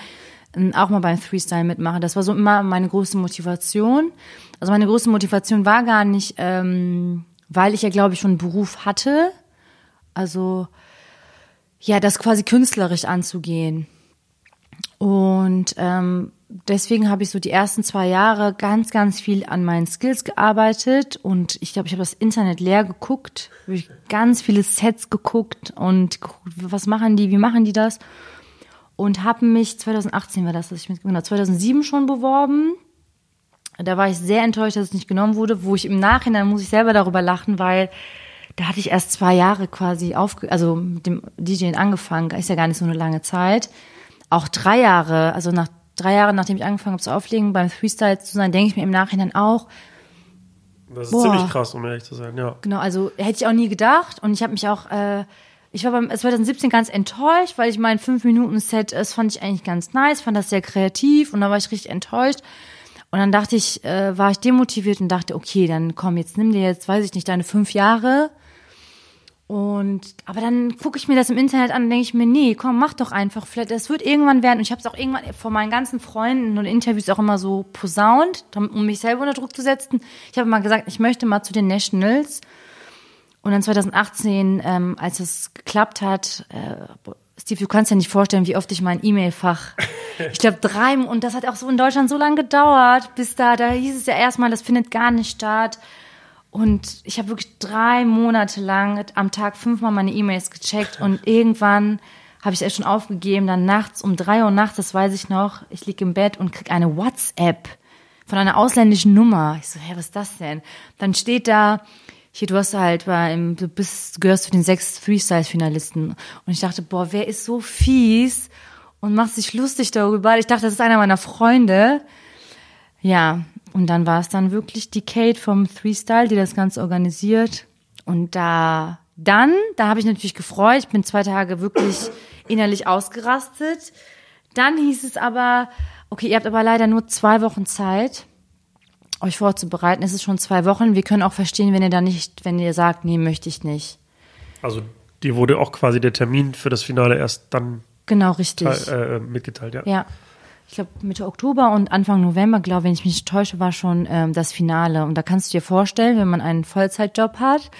ähm, auch mal beim Freestyle mitmache. Das war so immer meine große Motivation. Also meine große Motivation war gar nicht, ähm, weil ich ja, glaube ich, schon einen Beruf hatte, Also ja, das quasi künstlerisch anzugehen. Und ähm, deswegen habe ich so die ersten zwei Jahre ganz, ganz viel an meinen Skills gearbeitet und ich glaube, ich habe das Internet leer geguckt, ganz viele Sets geguckt und geguckt, was machen die, wie machen die das und habe mich 2018 war das, dass ich mit genau 2007 schon beworben. Da war ich sehr enttäuscht, dass es nicht genommen wurde, wo ich im Nachhinein muss ich selber darüber lachen, weil da hatte ich erst zwei Jahre quasi auf, also mit dem DJing angefangen, ist ja gar nicht so eine lange Zeit. Auch drei Jahre, also nach drei Jahren, nachdem ich angefangen habe zu auflegen, beim Freestyle zu sein, denke ich mir im Nachhinein auch. Das ist Boah. ziemlich krass, um ehrlich zu sein, ja. Genau, also hätte ich auch nie gedacht und ich habe mich auch, äh, ich war beim 2017 ganz enttäuscht, weil ich mein 5-Minuten-Set, das fand ich eigentlich ganz nice, fand das sehr kreativ und da war ich richtig enttäuscht. Und dann dachte ich, äh, war ich demotiviert und dachte, okay, dann komm, jetzt nimm dir jetzt, weiß ich nicht, deine fünf Jahre und aber dann gucke ich mir das im Internet an und denke ich mir, nee, komm, mach doch einfach. Vielleicht, das wird irgendwann werden. Und ich habe es auch irgendwann vor meinen ganzen Freunden und Interviews auch immer so posaunt, um mich selber unter Druck zu setzen. Ich habe mal gesagt, ich möchte mal zu den Nationals. Und dann 2018, ähm, als es geklappt hat, äh, Steve, du kannst dir nicht vorstellen, wie oft ich mein E-Mail-Fach, ich glaube drei, und das hat auch so in Deutschland so lange gedauert, bis da, da hieß es ja erstmal, das findet gar nicht statt. Und ich habe wirklich drei Monate lang am Tag fünfmal meine E-Mails gecheckt und irgendwann habe ich es schon aufgegeben. Dann nachts um drei Uhr nachts, das weiß ich noch, ich liege im Bett und krieg eine WhatsApp von einer ausländischen Nummer. Ich so, hä, was ist das denn? Dann steht da, hier, du hast halt, bei, im- du bist, gehörst zu den sechs Freestyle-Finalisten. Und ich dachte, boah, wer ist so fies und macht sich lustig darüber? Ich dachte, das ist einer meiner Freunde. Ja, und dann war es dann wirklich die Kate vom Freestyle, die das Ganze organisiert. Und da, dann, da habe ich natürlich gefreut. Ich bin zwei Tage wirklich innerlich ausgerastet. Dann hieß es aber, okay, ihr habt aber leider nur zwei Wochen Zeit, euch vorzubereiten. Es ist schon zwei Wochen. Wir können auch verstehen, wenn ihr da nicht, wenn ihr sagt, nee, möchte ich nicht. Also dir wurde auch quasi der Termin für das Finale erst dann Genau, richtig. äh, mitgeteilt, ja. Ja. Ich glaube, Mitte Oktober und Anfang November, glaube wenn ich mich nicht täusche, war schon ähm, das Finale. Und da kannst du dir vorstellen, wenn man einen Vollzeitjob hat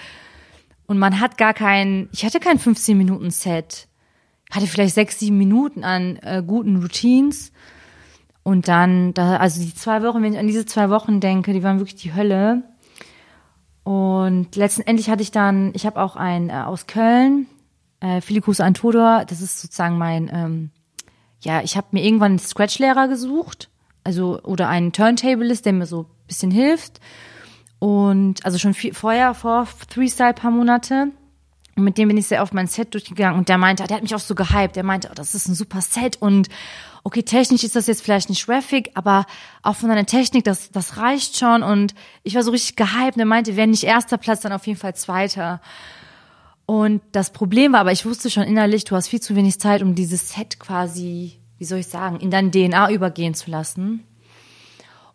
und man hat gar kein, ich hatte kein 15-Minuten-Set, hatte vielleicht sechs, sieben Minuten an äh, guten Routines. Und dann, da, also die zwei Wochen, wenn ich an diese zwei Wochen denke, die waren wirklich die Hölle. Und letztendlich hatte ich dann, ich habe auch einen äh, aus Köln, äh, viele Grüße an Todor, das ist sozusagen mein, ähm, ja, ich habe mir irgendwann einen Scratch-Lehrer gesucht, also oder einen Turntablist, der mir so ein bisschen hilft. Und also schon viel, vorher, vor Freestyle paar Monate. Und mit dem bin ich sehr oft mein Set durchgegangen und der meinte, der hat mich auch so gehypt. Der meinte, oh, das ist ein super Set und okay, technisch ist das jetzt vielleicht nicht graphic, aber auch von deiner Technik, das, das reicht schon. Und ich war so richtig gehypt und er meinte, wenn nicht erster Platz, dann auf jeden Fall zweiter. Und das Problem war aber, ich wusste schon innerlich, du hast viel zu wenig Zeit, um dieses Set quasi, wie soll ich sagen, in dein DNA übergehen zu lassen.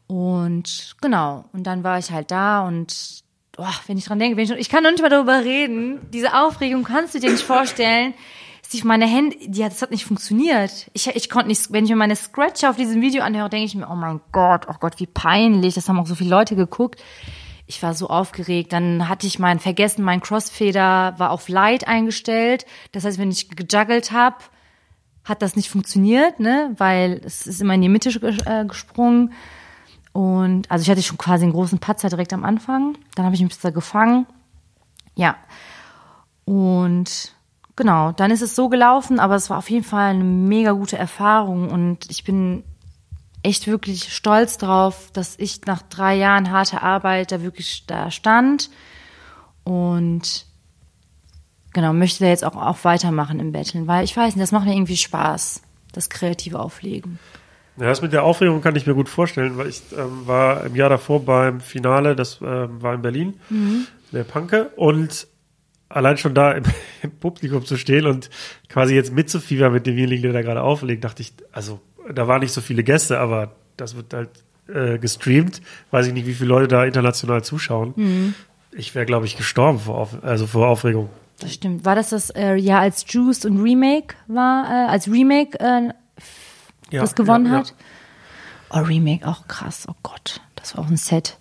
Und genau, und dann war ich halt da und boah, wenn ich dran denke, wenn ich, ich kann noch nicht mal darüber reden, diese Aufregung kannst du dir nicht vorstellen. Steve, meine Hände, die, hat- das hat nicht funktioniert. Ich, ich konnte nicht, wenn ich mir meine Scratcher auf diesem Video anhöre, denke ich mir, oh mein Gott, oh Gott, wie peinlich. Das haben auch so viele Leute geguckt. Ich war so aufgeregt. Dann hatte ich mein vergessen, mein Crossfader war auf Light eingestellt. Das heißt, wenn ich gejuggelt habe, hat das nicht funktioniert, ne? Weil es ist immer in die Mitte äh, gesprungen. Und also ich hatte schon quasi einen großen Patzer direkt am Anfang. Dann habe ich mich da gefangen. Ja. Und genau, dann ist es so gelaufen, aber es war auf jeden Fall eine mega gute Erfahrung und ich bin echt wirklich stolz drauf, dass ich nach drei Jahren harter Arbeit da wirklich da stand. Und genau, möchte da jetzt auch, auch weitermachen im Betteln, weil ich weiß nicht, das macht mir irgendwie Spaß, das kreative Auflegen. Ja, das mit der Aufregung kann ich mir gut vorstellen, weil ich ähm, war im Jahr davor beim Finale, das ähm, war in Berlin, der Panke, und allein schon da im, im Publikum zu stehen und quasi jetzt mitzufiebern mit demjenigen, der da gerade auflegt, dachte ich, also da waren nicht so viele Gäste, aber das wird halt äh, gestreamt. Weiß ich nicht, wie viele Leute da international zuschauen. Ich wäre, glaube ich, gestorben vor, Auf also vor Aufregung. Das stimmt. War das das äh, Jahr als Juice und Remake war, äh, als Remake äh, Ja, das gewonnen ja, ja. hat? Oh, Remake, auch krass. Oh Gott, das war auch ein Set.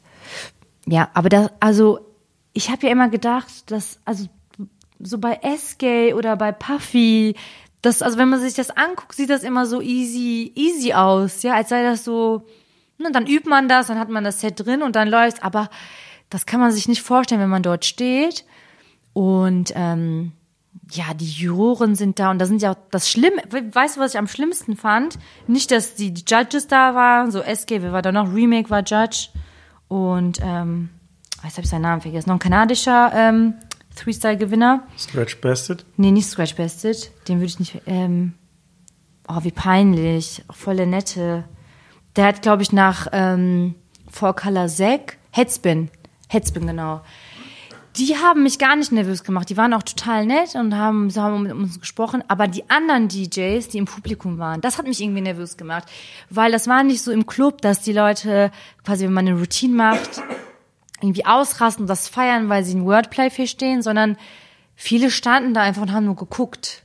Ja, aber da, also ich habe ja immer gedacht, dass, also so bei SK oder bei Puffy, das, also wenn man sich das anguckt, sieht das immer so easy, easy aus, ja, als sei das so, ne, dann übt man das, dann hat man das Set drin und dann läuft, aber das kann man sich nicht vorstellen, wenn man dort steht. Und ähm, ja, die Juroren sind da und da sind ja auch das Schlimme, weißt du, was ich am schlimmsten fand? Nicht, dass die Judges da waren, so SK, wer war da noch? Remake war Judge und ähm, jetzt habe ich seinen Namen vergessen, noch ein kanadischer ähm, Three-Style-Gewinner. Scratch Bested? Nee, nicht Scratch Bested, den würde ich nicht, ähm, oh, wie peinlich, voll der nette. Der hat, glaube ich, nach ähm, Four Color Zack, Headspin, Headspin, genau die haben mich gar nicht nervös gemacht. Die waren auch total nett und haben, so haben mit uns gesprochen. Aber die anderen DJs, die im Publikum waren, das hat mich irgendwie nervös gemacht. Weil das war nicht so im Club, dass die Leute quasi, wenn man eine Routine macht, irgendwie ausrasten und das feiern, weil sie ein Wordplay verstehen, sondern viele standen da einfach und haben nur geguckt.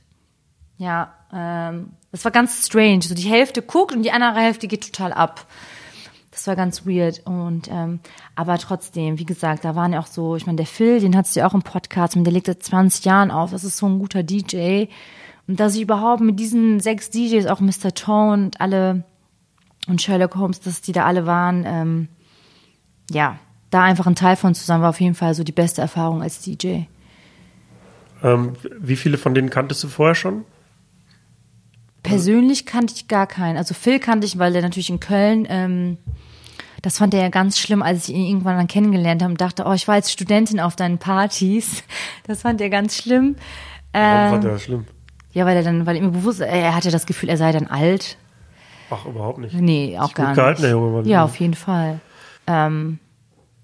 Ja, ähm, das war ganz strange. So die Hälfte guckt und die andere Hälfte geht total ab. Das war ganz weird. Und ähm, aber trotzdem, wie gesagt, da waren ja auch so, ich meine, der Phil, den hattest du ja auch im Podcast und der legt seit 20 Jahren auf. Das ist so ein guter DJ. Und dass ich überhaupt mit diesen sechs DJs, auch Mr. Tone und alle und Sherlock Holmes, dass die da alle waren, ähm, ja, da einfach ein Teil von zusammen war auf jeden Fall so die beste Erfahrung als DJ. Ähm, wie viele von denen kanntest du vorher schon? Persönlich kannte ich gar keinen. Also Phil kannte ich, weil der natürlich in Köln ähm, das fand er ja ganz schlimm, als ich ihn irgendwann dann kennengelernt habe und dachte, oh, ich war als Studentin auf deinen Partys. Das fand er ganz schlimm. Warum ähm, fand er das schlimm? Ja, weil er dann, weil ihm bewusst, er hatte das Gefühl, er sei dann alt. Ach, überhaupt nicht. Nee, auch gar nicht. Gehalten, der junge Mann. Ja, auf jeden Fall. Ähm,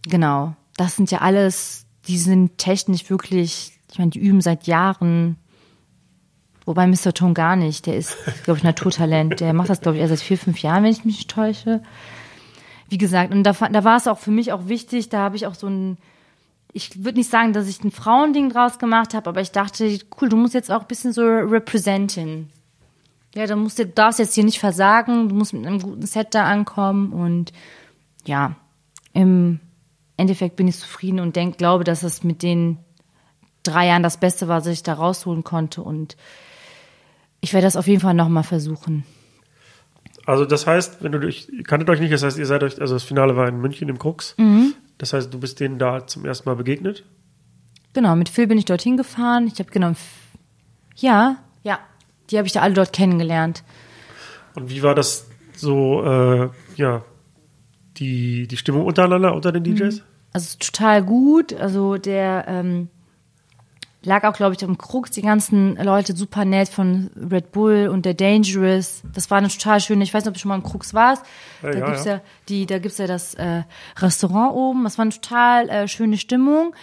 genau. Das sind ja alles, die sind technisch wirklich, ich meine, die üben seit Jahren. Wobei Mr. Tom gar nicht. Der ist, glaube ich, Naturtalent. Der macht das, glaube ich, erst seit vier, fünf Jahren, wenn ich mich nicht täusche wie gesagt, und da, da war es auch für mich auch wichtig, da habe ich auch so ein, ich würde nicht sagen, dass ich ein Frauending draus gemacht habe, aber ich dachte, cool, du musst jetzt auch ein bisschen so representen. Ja, du musst, du darfst jetzt hier nicht versagen, du musst mit einem guten Set da ankommen und ja, im Endeffekt bin ich zufrieden und denk, glaube, dass es mit den drei Jahren das Beste war, was ich da rausholen konnte und ich werde das auf jeden Fall nochmal versuchen. Also das heißt, wenn du dich, kanntet euch nicht, das heißt, ihr seid euch, also das Finale war in München im Krux. Mhm. Das heißt, du bist denen da zum ersten Mal begegnet? Genau, mit Phil bin ich dorthin gefahren. Ich habe genau, ja, ja, die habe ich da alle dort kennengelernt. Und wie war das so, äh, ja, die, die Stimmung untereinander, unter den DJs? Also total gut. Also der, ähm, lag auch, glaube ich, im Krux. Die ganzen Leute super nett von Red Bull und der Dangerous. Das war eine total schöne, ich weiß nicht, ob du schon mal im Krux warst. Ja, da ja, gibt's ja. ja die, da gibt's ja das äh, Restaurant oben. Das war eine total äh, schöne Stimmung.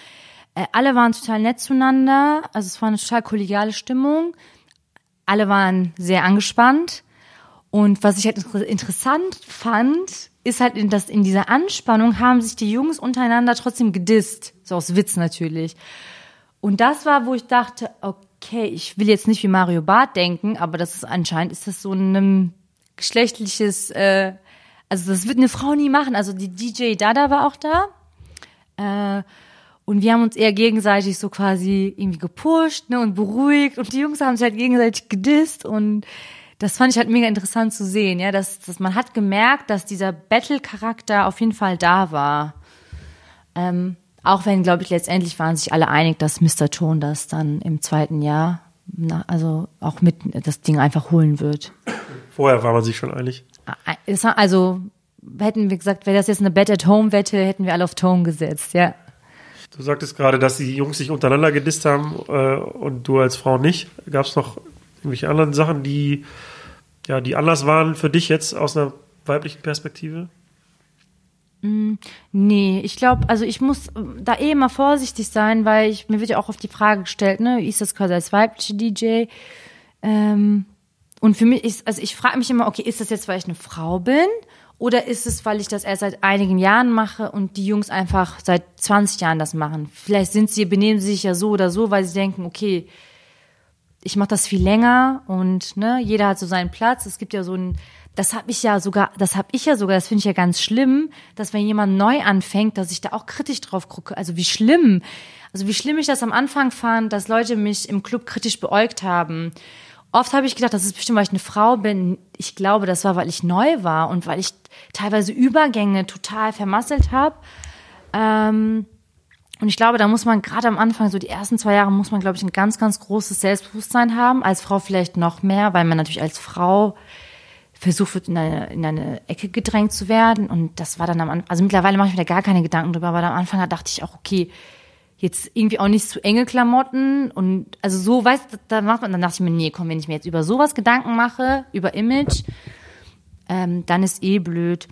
Äh, alle waren total nett zueinander. Also es war eine total kollegiale Stimmung. Alle waren sehr angespannt. Und was ich halt interessant fand, ist halt, dass in dieser Anspannung haben sich die Jungs untereinander trotzdem gedisst. So aus Witz natürlich. Und das war, wo ich dachte, okay, ich will jetzt nicht wie Mario Barth denken, aber das ist anscheinend ist das so ein geschlechtliches, äh, also das wird eine Frau nie machen. Also die DJ Dada war auch da. Äh, und wir haben uns eher gegenseitig so quasi irgendwie gepusht ne, und beruhigt. Und die Jungs haben sich halt gegenseitig gedisst. Und das fand ich halt mega interessant zu sehen, ja, dass, dass man hat gemerkt, dass dieser Battle-Charakter auf jeden Fall da war. Ähm, auch wenn, glaube ich, letztendlich waren sich alle einig, dass Mr. Tone das dann im zweiten Jahr, na, also auch mit das Ding einfach holen wird. Vorher war man sich schon einig. Also hätten wir gesagt, wäre das jetzt eine Bet-at-Home-Wette, hätten wir alle auf Tone gesetzt, ja. Du sagtest gerade, dass die Jungs sich untereinander gedisst haben äh, und du als Frau nicht. Gab es noch irgendwelche anderen Sachen, die, ja, die anders waren für dich jetzt aus einer weiblichen Perspektive? Mm, nee, ich glaube, also ich muss äh, da eh immer vorsichtig sein, weil ich, mir wird ja auch auf die Frage gestellt, ne, ist das quasi als weibliche DJ? Ähm, und für mich ist, also ich frage mich immer, okay, ist das jetzt, weil ich eine Frau bin? Oder ist es, weil ich das erst seit einigen Jahren mache und die Jungs einfach seit 20 Jahren das machen? Vielleicht sind sie, benehmen sie sich ja so oder so, weil sie denken, okay, ich mache das viel länger und ne, jeder hat so seinen Platz. Es gibt ja so ein, das habe ich ja sogar, das habe ich ja sogar, das finde ich ja ganz schlimm, dass wenn jemand neu anfängt, dass ich da auch kritisch drauf gucke. Also wie schlimm, also wie schlimm ich das am Anfang fand, dass Leute mich im Club kritisch beäugt haben. Oft habe ich gedacht, das ist bestimmt, weil ich eine Frau bin. Ich glaube, das war, weil ich neu war und weil ich teilweise Übergänge total vermasselt habe. Ähm, und ich glaube, da muss man gerade am Anfang, so die ersten zwei Jahre, muss man, glaube ich, ein ganz, ganz großes Selbstbewusstsein haben. Als Frau vielleicht noch mehr, weil man natürlich als Frau versucht wird, in eine, in eine Ecke gedrängt zu werden. Und das war dann am Anfang, also mittlerweile mache ich mir da gar keine Gedanken drüber, aber am Anfang da dachte ich auch, okay, jetzt irgendwie auch nicht zu enge Klamotten und also so, weißt da macht man, dann dachte ich mir, nee, komm, wenn ich mir jetzt über sowas Gedanken mache, über Image, ähm, dann ist eh blöd.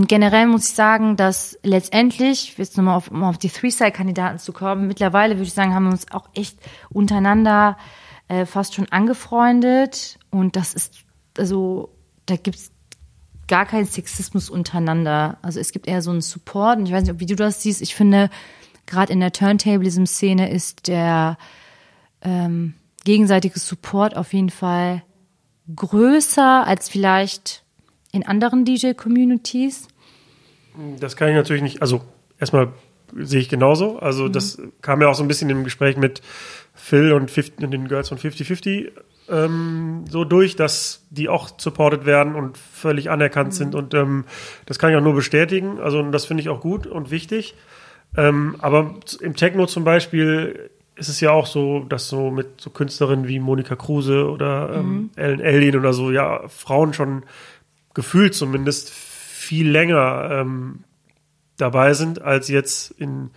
Und generell muss ich sagen, dass letztendlich, jetzt nochmal auf, um auf die Three-Side-Kandidaten zu kommen, mittlerweile würde ich sagen, haben wir uns auch echt untereinander äh, fast schon angefreundet. Und das ist, also, da gibt's gar keinen Sexismus untereinander. Also es gibt eher so einen Support. Und ich weiß nicht, wie du das siehst. Ich finde, gerade in der Turntablism-Szene ist der ähm, gegenseitige Support auf jeden Fall größer als vielleicht in anderen DJ-Communities? Das kann ich natürlich nicht, also erstmal sehe ich genauso. Also mhm. das kam ja auch so ein bisschen im Gespräch mit Phil und 50, den Girls von 50-50 ähm, so durch, dass die auch supported werden und völlig anerkannt mhm. sind. Und ähm, das kann ich auch nur bestätigen. Also das finde ich auch gut und wichtig. Ähm, aber im Techno zum Beispiel ist es ja auch so, dass so mit so Künstlerinnen wie Monika Kruse oder ähm, mhm. Ellen Elin oder so, ja, Frauen schon gefühlt zumindest viel länger ähm, dabei sind als jetzt in,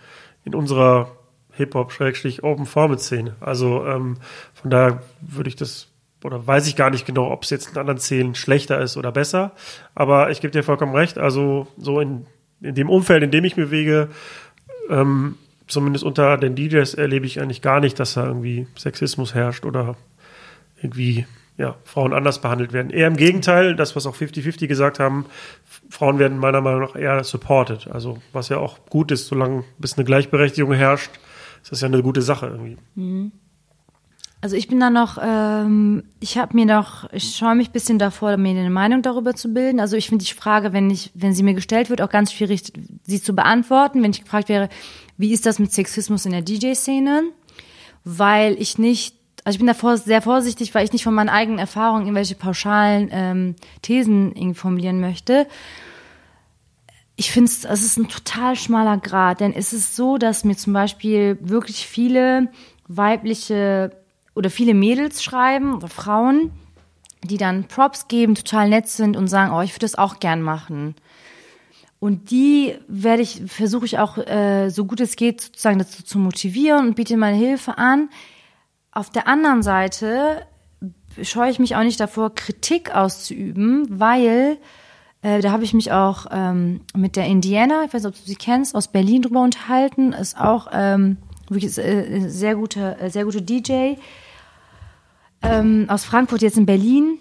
in unserer Hip-Hop-Open-Format-Szene. Also ähm, von daher würde ich das oder weiß ich gar nicht genau, ob es jetzt in anderen Szenen schlechter ist oder besser. Aber ich gebe dir vollkommen recht. Also so in, in dem Umfeld, in dem ich mich bewege, ähm, zumindest unter den DJs erlebe ich eigentlich gar nicht, dass da irgendwie Sexismus herrscht oder irgendwie ja, Frauen anders behandelt werden. Eher im Gegenteil, das, was auch 50-50 gesagt haben, Frauen werden meiner Meinung nach eher supported. Also, was ja auch gut ist, solange bis eine Gleichberechtigung herrscht, ist das ja eine gute Sache irgendwie. Mhm. Also ich bin da noch, ähm, ich habe mir noch, ich schaue mich ein bisschen davor, mir eine Meinung darüber zu bilden. Also ich finde die Frage, wenn ich, wenn sie mir gestellt wird, auch ganz schwierig, sie zu beantworten. Wenn ich gefragt wäre, wie ist das mit Sexismus in der DJ-Szene? Weil ich nicht also ich bin da sehr vorsichtig, weil ich nicht von meinen eigenen Erfahrungen irgendwelche pauschalen ähm, Thesen formulieren möchte. Ich finde es, es ist ein total schmaler Grad, denn es ist so, dass mir zum Beispiel wirklich viele weibliche oder viele Mädels schreiben oder Frauen, die dann Props geben, total nett sind und sagen, oh, ich würde das auch gern machen. Und die werde ich, versuche ich auch, äh, so gut es geht, sozusagen dazu zu motivieren und biete meine Hilfe an. Auf der anderen Seite scheue ich mich auch nicht davor, Kritik auszuüben, weil äh, da habe ich mich auch ähm, mit der Indiana, ich weiß nicht, ob du sie kennst, aus Berlin drüber unterhalten, ist auch ähm, wirklich äh, sehr gute, äh, sehr gute DJ ähm, aus Frankfurt jetzt in Berlin.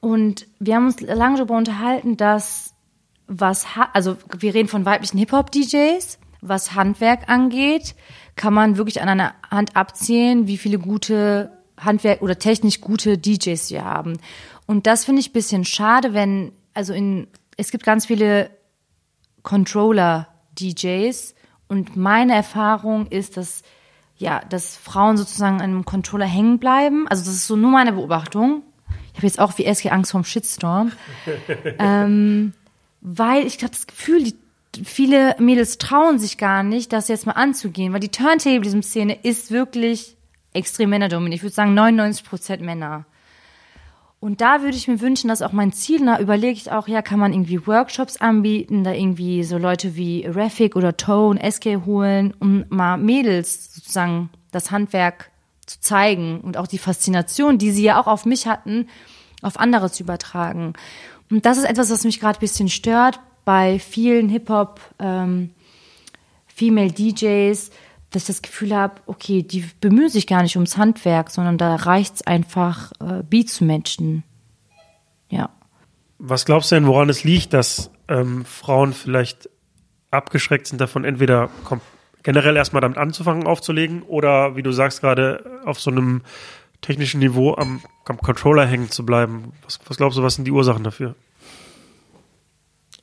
Und wir haben uns lange darüber unterhalten, dass was also wir reden von weiblichen Hip Hop DJs, was Handwerk angeht, kann man wirklich an einer Hand abzählen, wie viele gute Handwerk oder technisch gute DJs wir haben. Und das finde ich bisschen schade, wenn, also in, es gibt ganz viele Controller-DJs und meine Erfahrung ist, dass, ja, dass Frauen sozusagen an einem Controller hängen bleiben. Also das ist so nur meine Beobachtung. Ich habe jetzt auch wie SG Angst vorm Shitstorm. ähm, weil ich habe das Gefühl, die viele Mädels trauen sich gar nicht, das jetzt mal anzugehen, weil die Turntable-Szene ist wirklich extrem männerdominiert. Ich würde sagen 99 Prozent Männer. Und da würde ich mir wünschen, dass auch mein Ziel, da überlege ich auch, ja, kann man irgendwie Workshops anbieten, da irgendwie so Leute wie Raffic oder Tone, SK holen, um mal Mädels sozusagen das Handwerk zu zeigen und auch die Faszination, die sie ja auch auf mich hatten, auf andere zu übertragen. Und das ist etwas, was mich gerade ein bisschen stört bei vielen Hip-Hop ähm, Female DJs, dass ich das Gefühl habe, okay, die bemühen sich gar nicht ums Handwerk, sondern da reicht es einfach, äh, Beat zu matchen. Ja. Was glaubst du denn, woran es liegt, dass ähm, Frauen vielleicht abgeschreckt sind davon, entweder generell erstmal damit anzufangen aufzulegen oder wie du sagst gerade auf so einem technischen Niveau am, am Controller hängen zu bleiben? Was, was glaubst du, was sind die Ursachen dafür?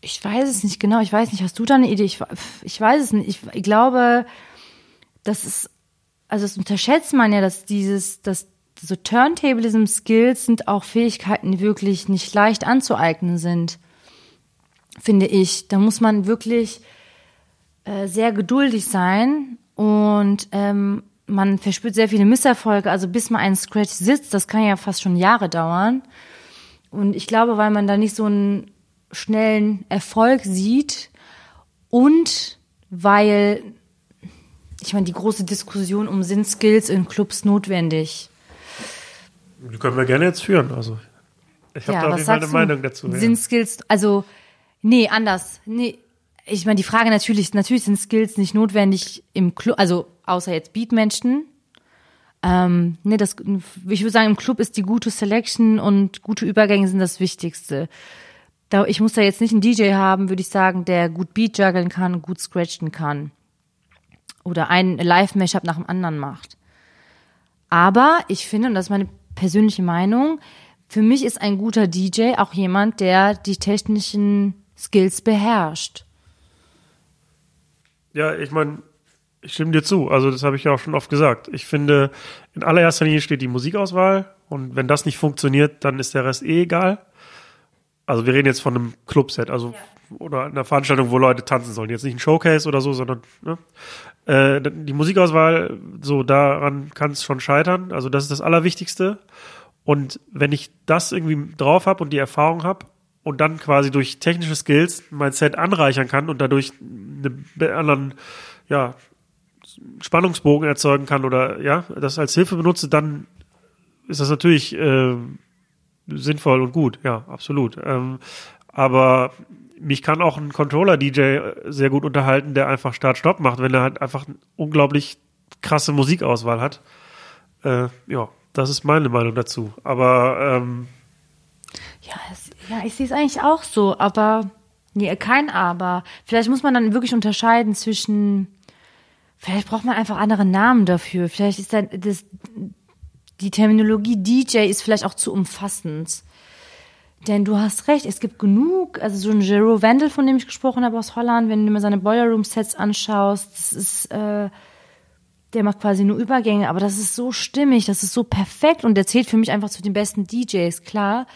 Ich weiß es nicht genau. Ich weiß nicht, hast du da eine Idee? Ich, ich weiß es nicht. Ich, glaube, das ist, also das unterschätzt man ja, dass dieses, dass so Turntablism-Skills sind auch Fähigkeiten, die wirklich nicht leicht anzueignen sind, finde ich. Da muss man wirklich äh, sehr geduldig sein und ähm, man verspürt sehr viele Misserfolge. Also bis man einen Scratch sitzt, das kann ja fast schon Jahre dauern. Und ich glaube, weil man da nicht so einen schnellen Erfolg sieht und weil, ich meine, die große Diskussion um sind Skills in Clubs notwendig? Die können wir gerne jetzt führen. Also ich habe Ja, da auf was jeden Fall eine sagst du? Meinung dazu. Sind Skills, also, nee, anders. Nee, ich meine, die Frage natürlich, natürlich sind Skills nicht notwendig im Club, also außer jetzt Beatmenschen. Ähm, nee, das, ich würde sagen, im Club ist die gute Selection und gute Übergänge sind das Wichtigste. Da, ich muss da jetzt nicht einen DJ haben, würde ich sagen, der gut Beat juggeln kann, gut scratchen kann. Oder ein Live-Mashup nach dem anderen macht. Aber ich finde, und das ist meine persönliche Meinung, für mich ist ein guter DJ auch jemand, der die technischen Skills beherrscht. Ja, ich meine, ich stimme dir zu. Also das habe ich ja auch schon oft gesagt. Ich finde, in allererster Linie steht die Musikauswahl und wenn das nicht funktioniert, dann ist der Rest eh egal. Also wir reden jetzt von einem Clubset, also oder einer Veranstaltung, wo Leute tanzen sollen. Jetzt nicht ein Showcase oder so, sondern ne? äh, die Musikauswahl, so daran kann es schon scheitern. Also das ist das Allerwichtigste. Und wenn ich das irgendwie drauf habe und die Erfahrung habe und dann quasi durch technische Skills mein Set anreichern kann und dadurch einen anderen, ja, Spannungsbogen erzeugen kann oder ja, das als Hilfe benutze, dann ist das natürlich äh, sinnvoll und gut, ja, absolut. Ähm, aber mich kann auch ein Controller-DJ sehr gut unterhalten, der einfach Start-Stopp macht, wenn er halt einfach eine unglaublich krasse Musikauswahl hat. Äh, ja, das ist meine Meinung dazu. Aber ähm, Ja, es, ja ich sehe es eigentlich auch so, aber nee, kein Aber. Vielleicht muss man dann wirklich unterscheiden zwischen, vielleicht braucht man einfach andere Namen dafür. Vielleicht ist dann das, die Terminologie DJ ist vielleicht auch zu umfassend. Denn du hast recht, es gibt genug, also so ein Jero Wendel, von dem ich gesprochen habe aus Holland, wenn du mir seine Boiler Room Sets anschaust, das ist, äh, der macht quasi nur Übergänge, aber das ist so stimmig, das ist so perfekt und der zählt für mich einfach zu den besten DJs, klar.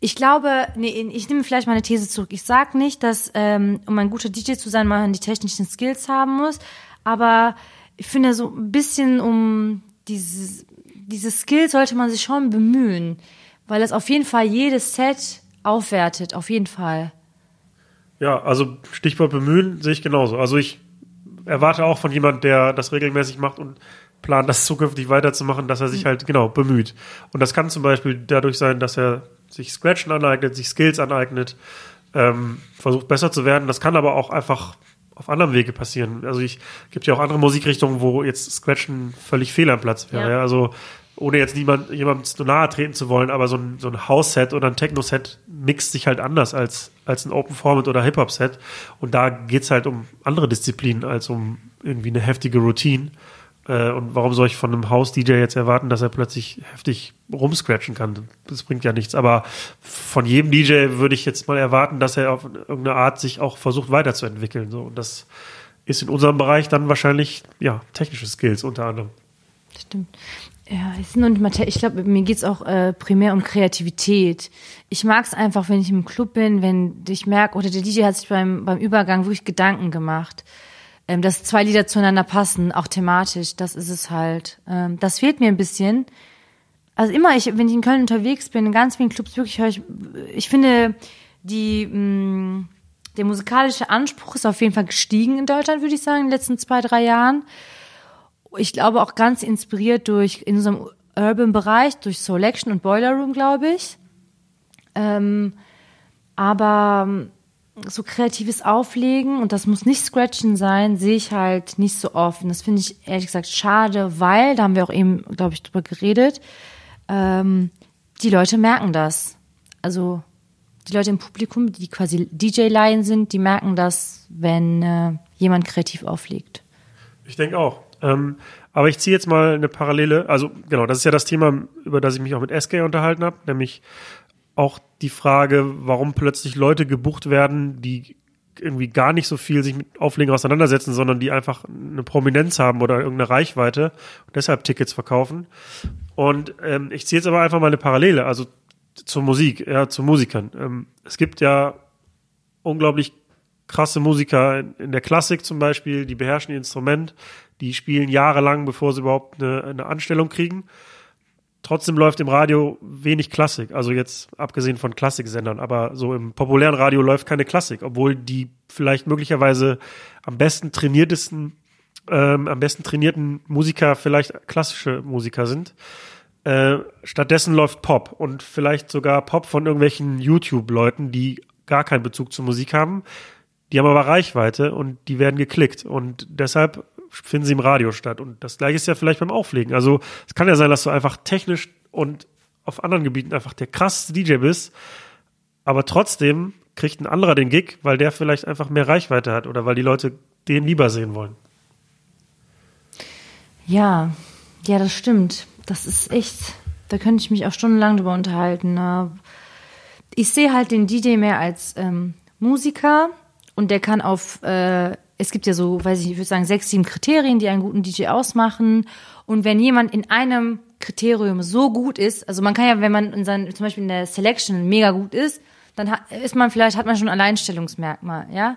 Ich glaube, nee, ich nehme vielleicht meine These zurück. Ich sage nicht, dass, ähm, um ein guter DJ zu sein, man die technischen Skills haben muss, aber ich finde so ein bisschen um dieses, diese Skills sollte man sich schon bemühen, weil es auf jeden Fall jedes Set aufwertet, auf jeden Fall. ja, also Stichwort bemühen sehe ich genauso. Also ich erwarte auch von jemand, der das regelmäßig macht und plant, das zukünftig weiterzumachen, dass er sich halt genau bemüht. Und das kann zum Beispiel dadurch sein, dass er sich Scratchen aneignet, sich Skills aneignet, ähm, versucht besser zu werden. Das kann aber auch einfach auf anderem Wege passieren. Also ich gibt ja auch andere Musikrichtungen, wo jetzt Scratchen völlig fehl am Platz wäre. Ja. Ja. Also ohne jetzt niemand jemandem zu nahe treten zu wollen, aber so ein, so ein House-Set oder ein Techno-Set mixt sich halt anders als, als ein Open-Format oder Hip-Hop-Set. Und da geht's halt um andere Disziplinen als um irgendwie eine heftige Routine. Äh, und warum soll ich von einem House-DJ jetzt erwarten, dass er plötzlich heftig rumscratchen kann? Das bringt ja nichts. Aber von jedem DJ würde ich jetzt mal erwarten, dass er auf irgendeine Art sich auch versucht weiterzuentwickeln. So. Und das ist in unserem Bereich dann wahrscheinlich, ja, technische Skills unter anderem. Stimmt. Ja, es te- ich glaube, mir geht's auch äh, primär um Kreativität. Ich mag es einfach, wenn ich im Club bin, wenn ich merke, oder der DJ hat sich beim, beim Übergang wirklich Gedanken gemacht, ähm, dass zwei Lieder zueinander passen, auch thematisch, das ist es halt. Ähm, das fehlt mir ein bisschen. Also immer, ich, wenn ich in Köln unterwegs bin, in ganz vielen Clubs wirklich höre ich, ich finde, die, mh, der musikalische Anspruch ist auf jeden Fall gestiegen in Deutschland, würde ich sagen, in den letzten zwei, drei Jahren ich glaube auch ganz inspiriert durch in unserem Urban-Bereich, durch Selection und Boiler Room, glaube ich. Ähm, aber so kreatives Auflegen, und das muss nicht Scratchen sein, sehe ich halt nicht so oft. Und das finde ich ehrlich gesagt schade, weil, da haben wir auch eben, glaube ich, drüber geredet, ähm, die Leute merken das. Also die Leute im Publikum, die quasi DJ-Laien sind, die merken das, wenn äh, jemand kreativ auflegt. Ich denke auch. Ähm, aber ich ziehe jetzt mal eine Parallele. Also genau, das ist ja das Thema, über das ich mich auch mit SK unterhalten habe, nämlich auch die Frage, warum plötzlich Leute gebucht werden, die irgendwie gar nicht so viel sich mit Auflegen auseinandersetzen, sondern die einfach eine Prominenz haben oder irgendeine Reichweite und deshalb Tickets verkaufen. Und ähm, ich ziehe jetzt aber einfach mal eine Parallele, also zur Musik, ja, zu Musikern. Ähm, es gibt ja unglaublich krasse Musiker in der Klassik zum Beispiel, die beherrschen ihr Instrument, die spielen jahrelang, bevor sie überhaupt eine, eine Anstellung kriegen. Trotzdem läuft im Radio wenig Klassik, also jetzt abgesehen von Klassiksendern, aber so im populären Radio läuft keine Klassik, obwohl die vielleicht möglicherweise am besten trainiertesten, ähm, am besten trainierten Musiker vielleicht klassische Musiker sind. Äh, stattdessen läuft Pop und vielleicht sogar Pop von irgendwelchen YouTube-Leuten, die gar keinen Bezug zur Musik haben. Die haben aber Reichweite und die werden geklickt und deshalb finden sie im Radio statt. Und das gleiche ist ja vielleicht beim Auflegen. Also es kann ja sein, dass du einfach technisch und auf anderen Gebieten einfach der krasseste DJ bist, aber trotzdem kriegt ein anderer den Gig, weil der vielleicht einfach mehr Reichweite hat oder weil die Leute den lieber sehen wollen. Ja, ja, das stimmt. Das ist echt, da könnte ich mich auch stundenlang drüber unterhalten. Ne? Ich sehe halt den DJ mehr als ähm, Musiker und der kann auf äh, es gibt ja so, weiß ich, ich würde sagen, sechs, sieben Kriterien, die einen guten DJ ausmachen. Und wenn jemand in einem Kriterium so gut ist, also man kann ja, wenn man in seinen, zum Beispiel in der Selection mega gut ist, dann ist man vielleicht, hat man schon ein Alleinstellungsmerkmal, ja.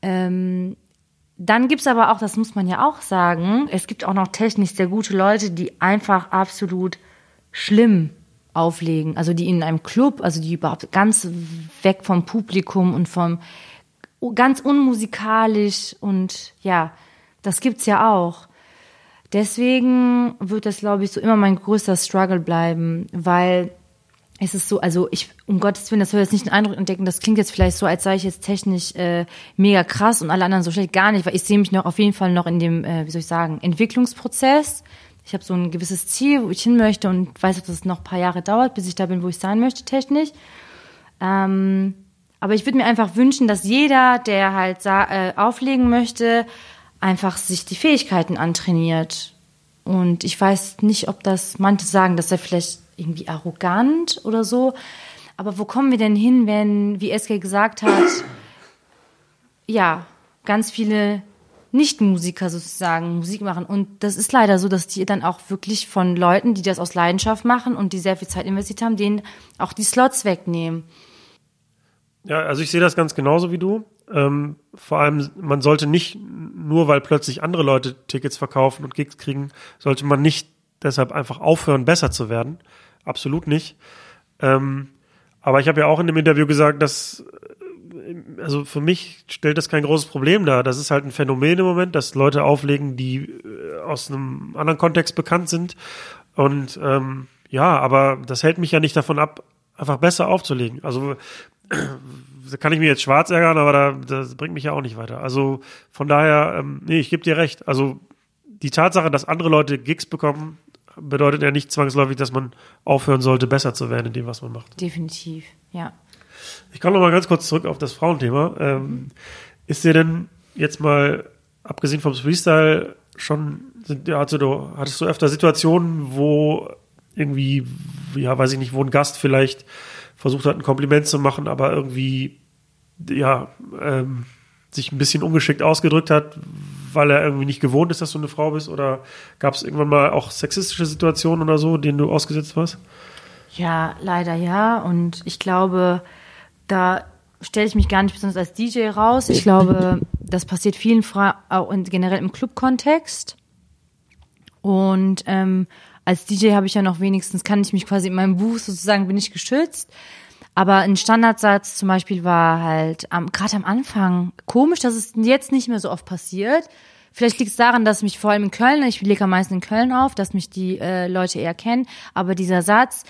Ähm, dann gibt's aber auch, das muss man ja auch sagen, es gibt auch noch technisch sehr gute Leute, die einfach absolut schlimm auflegen. Also die in einem Club, also die überhaupt ganz weg vom Publikum und vom ganz unmusikalisch und ja, das gibt's ja auch. Deswegen wird das, glaube ich, so immer mein größter Struggle bleiben, weil es ist so, also ich, um Gottes Willen, das soll jetzt nicht einen Eindruck entdecken, das klingt jetzt vielleicht so, als sei ich jetzt technisch äh, mega krass und alle anderen so schlecht, gar nicht, weil ich sehe mich noch auf jeden Fall noch in dem, äh, wie soll ich sagen, Entwicklungsprozess. Ich habe so ein gewisses Ziel, wo ich hin möchte und weiß, dass es noch ein paar Jahre dauert, bis ich da bin, wo ich sein möchte, technisch. Ähm, aber ich würde mir einfach wünschen, dass jeder, der halt äh, auflegen möchte, einfach sich die Fähigkeiten antrainiert. Und ich weiß nicht, ob das, manche sagen, dass er vielleicht irgendwie arrogant oder so. Aber wo kommen wir denn hin, wenn, wie Eske gesagt hat, ja, ganz viele Nicht-Musiker sozusagen Musik machen. Und das ist leider so, dass die dann auch wirklich von Leuten, die das aus Leidenschaft machen und die sehr viel Zeit investiert haben, denen auch die Slots wegnehmen. Ja, also ich sehe das ganz genauso wie du. Ähm, vor allem, man sollte nicht, nur weil plötzlich andere Leute Tickets verkaufen und Gigs kriegen, sollte man nicht deshalb einfach aufhören, besser zu werden. Absolut nicht. Ähm, aber ich habe ja auch in dem Interview gesagt, dass, äh, also für mich stellt das kein großes Problem dar. Das ist halt ein Phänomen im Moment, dass Leute auflegen, die äh, aus einem anderen Kontext bekannt sind. Und ähm, ja, aber das hält mich ja nicht davon ab, einfach besser aufzulegen. Also da kann ich mir jetzt schwarz ärgern, aber da, das bringt mich ja auch nicht weiter. Also von daher, ähm, nee, ich gebe dir recht. Also die Tatsache, dass andere Leute Gigs bekommen, bedeutet ja nicht zwangsläufig, dass man aufhören sollte, besser zu werden in dem, was man macht. Definitiv, ja. Ich komme noch mal ganz kurz zurück auf das Frauenthema. Ähm, ist dir denn jetzt mal, abgesehen vom Freestyle, schon, sind, ja, also du, hattest du öfter Situationen, wo irgendwie, ja, weiß ich nicht, wo ein Gast vielleicht versucht hat, ein Kompliment zu machen, aber irgendwie, ja, ähm, sich ein bisschen ungeschickt ausgedrückt hat, weil er irgendwie nicht gewohnt ist, dass du eine Frau bist? Oder gab es irgendwann mal auch sexistische Situationen oder so, denen du ausgesetzt warst? Ja, leider ja. Und ich glaube, da stelle ich mich gar nicht besonders als DJ raus. Ich glaube, das passiert vielen Frauen auch in, generell im Club-Kontext. Und ähm, als DJ habe ich ja noch wenigstens, kann ich mich quasi in meinem Buch sozusagen, bin ich geschützt. Aber ein Standardsatz zum Beispiel war halt am, gerade am Anfang komisch, dass es jetzt nicht mehr so oft passiert. Vielleicht liegt es daran, dass mich vor allem in Köln, ich lege am meisten in Köln auf, dass mich die äh, Leute eher kennen. Aber dieser Satz,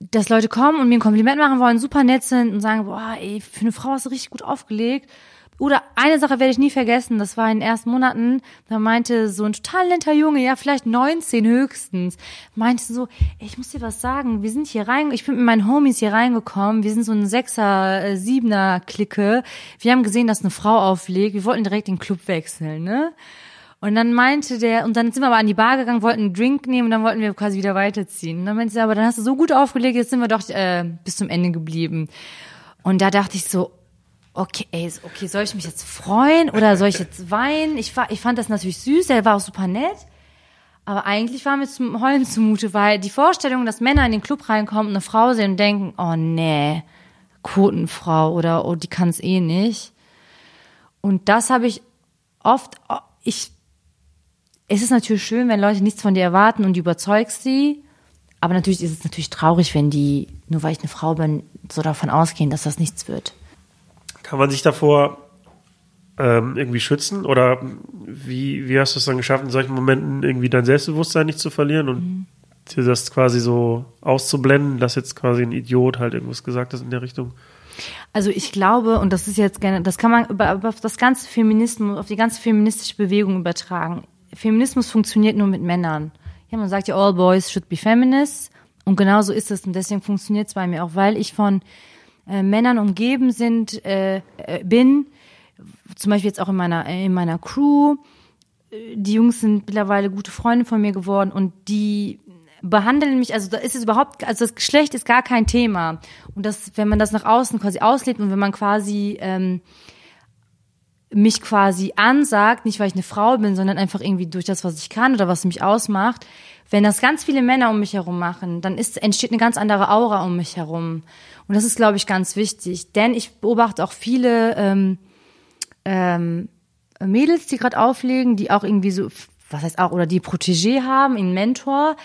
dass Leute kommen und mir ein Kompliment machen wollen, super nett sind und sagen, boah, ey, für eine Frau hast du richtig gut aufgelegt. Oder eine Sache werde ich nie vergessen, das war in den ersten Monaten, da meinte so ein total netter Junge, ja, vielleicht 19 höchstens, meinte so, ich muss dir was sagen, wir sind hier rein, ich bin mit meinen Homies hier reingekommen, wir sind so ein Sechser, äh, Siebener Clique, wir haben gesehen, dass eine Frau auflegt, wir wollten direkt den Club wechseln, ne? Und dann meinte der, und dann sind wir aber an die Bar gegangen, wollten einen Drink nehmen und dann wollten wir quasi wieder weiterziehen. Und dann meinte er, aber dann hast du so gut aufgelegt, jetzt sind wir doch äh, bis zum Ende geblieben. Und da dachte ich so, okay, ey, okay, soll ich mich jetzt freuen oder soll ich jetzt weinen? Ich, ich fand das natürlich süß, er war auch super nett. Aber eigentlich war mir zum Heulen zumute, weil die Vorstellung, dass Männer in den Club reinkommen und eine Frau sehen und denken, oh nee, Quotenfrau oder oh, die kann es eh nicht. Und das habe ich oft, oh, ich, es ist natürlich schön, wenn Leute nichts von dir erwarten und du überzeugst sie. Aber natürlich ist es natürlich traurig, wenn die, nur weil ich eine Frau bin, so davon ausgehen, dass das nichts wird. Kann man sich davor ähm, irgendwie schützen? Oder wie, wie hast du es dann geschafft, in solchen Momenten irgendwie dein Selbstbewusstsein nicht zu verlieren und mhm. dir das quasi so auszublenden, dass jetzt quasi ein Idiot halt irgendwas gesagt hat in der Richtung? Also ich glaube, und das ist jetzt gerne, das kann man über, über das ganze Feminismus, auf die ganze feministische Bewegung übertragen. Feminismus funktioniert nur mit Männern. Ja, man sagt ja, all boys should be feminists. Und genau so ist es. Und deswegen funktioniert es bei mir auch, weil ich von äh, Männern umgeben sind, äh, äh, bin, zum Beispiel jetzt auch in meiner, in meiner Crew. Die Jungs sind mittlerweile gute Freunde von mir geworden und die behandeln mich, also da ist es überhaupt, also das Geschlecht ist gar kein Thema. Und das, wenn man das nach außen quasi auslebt und wenn man quasi ähm, mich quasi ansagt, nicht weil ich eine Frau bin, sondern einfach irgendwie durch das, was ich kann oder was mich ausmacht, wenn das ganz viele Männer um mich herum machen, dann ist, entsteht eine ganz andere Aura um mich herum. Und das ist, glaube ich, ganz wichtig. Denn ich beobachte auch viele ähm, ähm, Mädels, die gerade auflegen, die auch irgendwie so, was heißt auch, oder die Protégé haben, einen Mentor,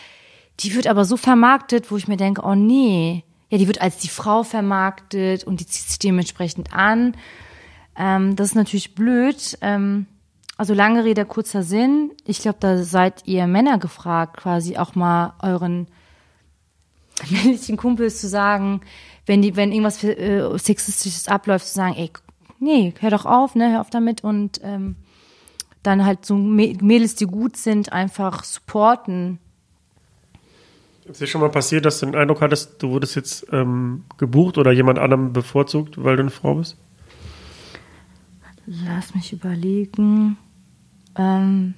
die wird aber so vermarktet, wo ich mir denke, oh nee, ja, die wird als die Frau vermarktet und die zieht sich dementsprechend an. Ähm, das ist natürlich blöd. Ähm, also lange Rede, kurzer Sinn. Ich glaube, da seid ihr Männer gefragt, quasi auch mal euren männlichen Kumpels zu sagen, wenn die, wenn irgendwas äh, sexistisches abläuft, zu sagen, ey, nee, hör doch auf, ne, hör auf damit und ähm, dann halt so Mädels, die gut sind, einfach supporten. Ist dir schon mal passiert, dass du den Eindruck hattest, du wurdest jetzt ähm, gebucht oder jemand anderem bevorzugt, weil du eine Frau bist? Lass mich überlegen. Ähm,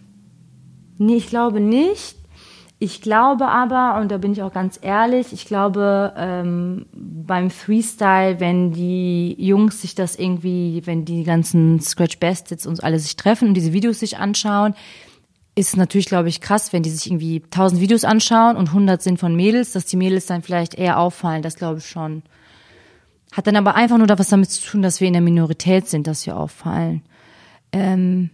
nee, ich glaube nicht. Ich glaube aber, und da bin ich auch ganz ehrlich, ich glaube ähm, beim Freestyle, wenn die Jungs sich das irgendwie, wenn die ganzen Scratch Bastards und alle sich treffen und diese Videos sich anschauen, ist es natürlich, glaube ich, krass, wenn die sich irgendwie tausend Videos anschauen und hundert sind von Mädels, dass die Mädels dann vielleicht eher auffallen, das glaube ich schon. Hat dann aber einfach nur da was damit zu tun, dass wir in der Minorität sind, dass wir auffallen. Ähm,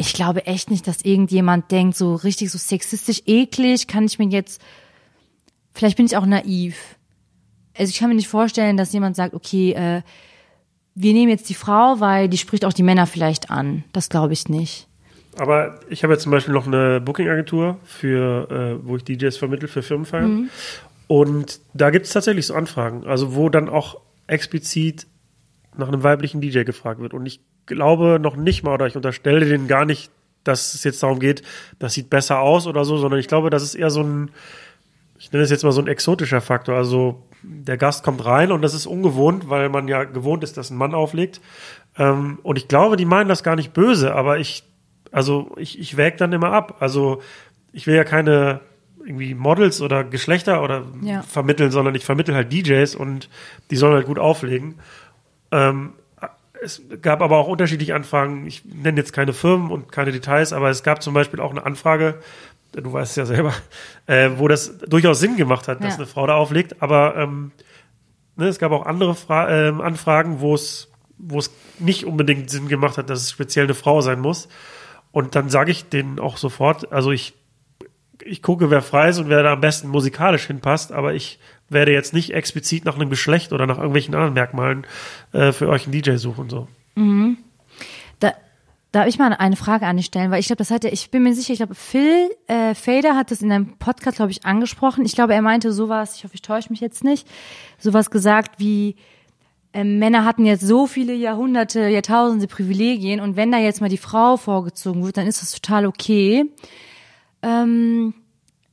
ich glaube echt nicht, dass irgendjemand denkt, so richtig so sexistisch eklig kann ich mir jetzt, vielleicht bin ich auch naiv. Also ich kann mir nicht vorstellen, dass jemand sagt, okay, äh, wir nehmen jetzt die Frau, weil die spricht auch die Männer vielleicht an. Das glaube ich nicht. Aber ich habe jetzt zum Beispiel noch eine Booking-Agentur, für, äh, wo ich DJs vermittle für Firmenfeiern. Mhm. Und da gibt es tatsächlich so Anfragen, also wo dann auch explizit nach einem weiblichen DJ gefragt wird. Und ich glaube noch nicht mal, oder ich unterstelle denen gar nicht, dass es jetzt darum geht, das sieht besser aus oder so, sondern ich glaube, das ist eher so ein, ich nenne es jetzt mal so ein exotischer Faktor. Also der Gast kommt rein und das ist ungewohnt, weil man ja gewohnt ist, dass ein Mann auflegt. Ähm, und ich glaube, die meinen das gar nicht böse, aber ich, also ich, ich wäge dann immer ab. Also ich will ja keine irgendwie Models oder Geschlechter oder ja. vermitteln, sondern ich vermittel halt DJs und die sollen halt gut auflegen. Ähm, es gab aber auch unterschiedliche Anfragen. Ich nenne jetzt keine Firmen und keine Details, aber es gab zum Beispiel auch eine Anfrage, du weißt es ja selber, äh, wo das durchaus Sinn gemacht hat, dass ja. eine Frau da auflegt. Aber ähm, ne, es gab auch andere Fra äh, Anfragen, wo es wo es nicht unbedingt Sinn gemacht hat, dass es speziell eine Frau sein muss. Und dann sage ich denen auch sofort, also ich, ich gucke, wer frei ist und wer da am besten musikalisch hinpasst, aber ich werde jetzt nicht explizit nach einem Geschlecht oder nach irgendwelchen anderen Merkmalen äh, für euch einen DJ suchen. So. Mhm. Da, Darf ich mal eine Frage an dich stellen? Weil ich glaube, das hat er, ich bin mir sicher, ich glaube, Phil äh, Fader hat das in einem Podcast, glaube ich, angesprochen. Ich glaube, er meinte sowas, ich hoffe, ich täusche mich jetzt nicht, sowas gesagt wie, äh, Männer hatten jetzt so viele Jahrhunderte, Jahrtausende Privilegien und wenn da jetzt mal die Frau vorgezogen wird, dann ist das total okay. Ähm,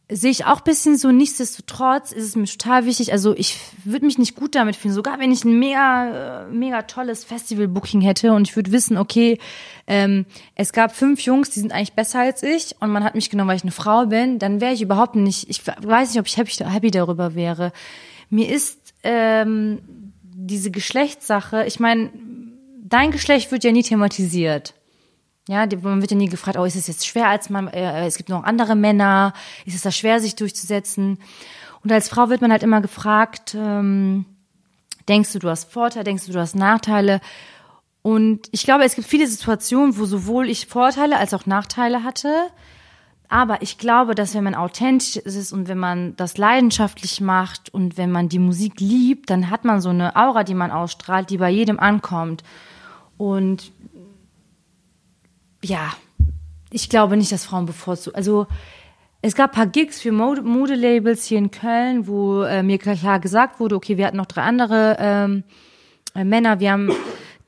sehe ich auch bisschen so, nichtsdestotrotz ist es mir total wichtig, also ich würde mich nicht gut damit fühlen, sogar wenn ich ein mega, äh, mega tolles Festival-Booking hätte und ich würde wissen, okay, ähm, es gab fünf Jungs, die sind eigentlich besser als ich und man hat mich genommen, weil ich eine Frau bin, dann wäre ich überhaupt nicht, ich weiß nicht, ob ich happy, happy darüber wäre. Mir ist ähm, diese Geschlechtssache, ich meine, dein Geschlecht wird ja nie thematisiert. Ja, man wird ja nie gefragt, oh, ist es jetzt schwer als man, äh, es gibt noch andere Männer, ist es da schwer, sich durchzusetzen? Und als Frau wird man halt immer gefragt, ähm, denkst du, du hast Vorteile, denkst du, du hast Nachteile? Und ich glaube, es gibt viele Situationen, wo sowohl ich Vorteile als auch Nachteile hatte. Aber ich glaube, dass wenn man authentisch ist und wenn man das leidenschaftlich macht und wenn man die Musik liebt, dann hat man so eine Aura, die man ausstrahlt, die bei jedem ankommt. Und ja, ich glaube nicht, dass Frauen bevorzugt. Also es gab paar Gigs für Modelabels hier in Köln, wo äh, mir klar gesagt wurde, okay, wir hatten noch drei andere ähm, äh, Männer, wir haben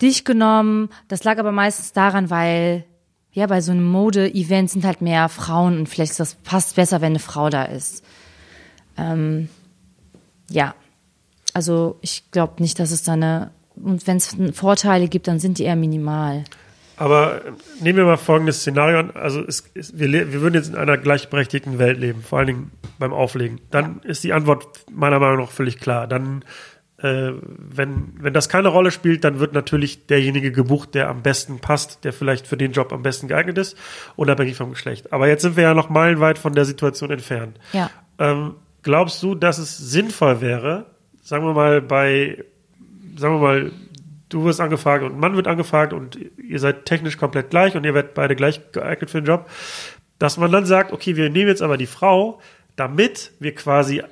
dich genommen. Das lag aber meistens daran, weil ja bei so einem Mode-Event sind halt mehr Frauen und vielleicht ist das passt besser, wenn eine Frau da ist. Ähm, ja, also ich glaube nicht, dass es da eine und wenn es Vorteile gibt, dann sind die eher minimal. Aber nehmen wir mal folgendes Szenario an. Also es, es, wir, wir würden jetzt in einer gleichberechtigten Welt leben, vor allen Dingen beim Auflegen. Dann ist die Antwort meiner Meinung nach völlig klar. Dann, äh, wenn, wenn das keine Rolle spielt, dann wird natürlich derjenige gebucht, der am besten passt, der vielleicht für den Job am besten geeignet ist, unabhängig vom Geschlecht. Aber jetzt sind wir ja noch meilenweit von der Situation entfernt. Ja. Ähm, glaubst du, dass es sinnvoll wäre, sagen wir mal bei, sagen wir mal, du wirst angefragt und ein Mann wird angefragt und ihr seid technisch komplett gleich und ihr werdet beide gleich geeignet für den Job, dass man dann sagt, okay, wir nehmen jetzt aber die Frau, damit wir quasi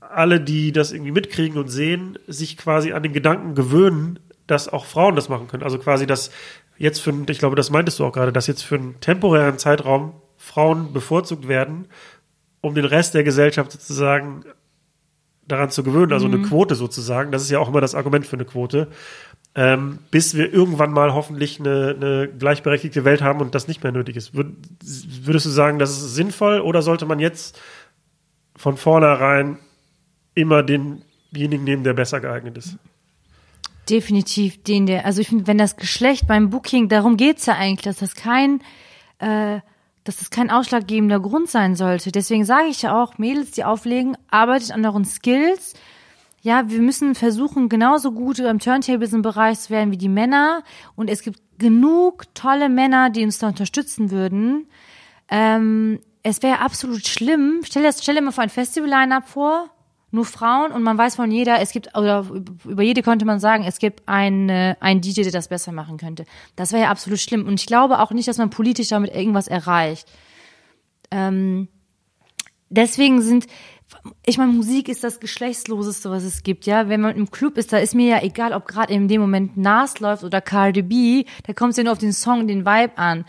alle, die das irgendwie mitkriegen und sehen, sich quasi an den Gedanken gewöhnen, dass auch Frauen das machen können. Also quasi, dass jetzt für, ich glaube, das meintest du auch gerade, dass jetzt für einen temporären Zeitraum Frauen bevorzugt werden, um den Rest der Gesellschaft sozusagen daran zu gewöhnen, also mhm. eine Quote sozusagen. Das ist ja auch immer das Argument für eine Quote ähm, bis wir irgendwann mal hoffentlich eine, eine gleichberechtigte Welt haben und das nicht mehr nötig ist. Würd, würdest du sagen, das ist sinnvoll oder sollte man jetzt von vornherein immer denjenigen nehmen, der besser geeignet ist? Definitiv den, der, also ich finde, wenn das Geschlecht beim Booking, darum geht's ja eigentlich, dass das kein, äh, dass das kein ausschlaggebender Grund sein sollte. Deswegen sage ich ja auch, Mädels, die auflegen, arbeitet an euren Skills, ja, wir müssen versuchen, genauso gut im Turntables-Bereich zu werden wie die Männer. Und es gibt genug tolle Männer, die uns da unterstützen würden. Ähm, es wäre absolut schlimm. Stell dir, stell dir mal vor ein Festival-Line-Up vor, nur Frauen und man weiß von jeder, es gibt, oder über jede könnte man sagen, es gibt einen, einen DJ, der das besser machen könnte. Das wäre ja absolut schlimm. Und ich glaube auch nicht, dass man politisch damit irgendwas erreicht. Ähm, deswegen sind, ich meine, Musik ist das Geschlechtsloseste, was es gibt, ja. Wenn man im Club ist, da ist mir ja egal, ob gerade in dem Moment Nas läuft oder Cardi B, da kommt es ja nur auf den Song, den Vibe an.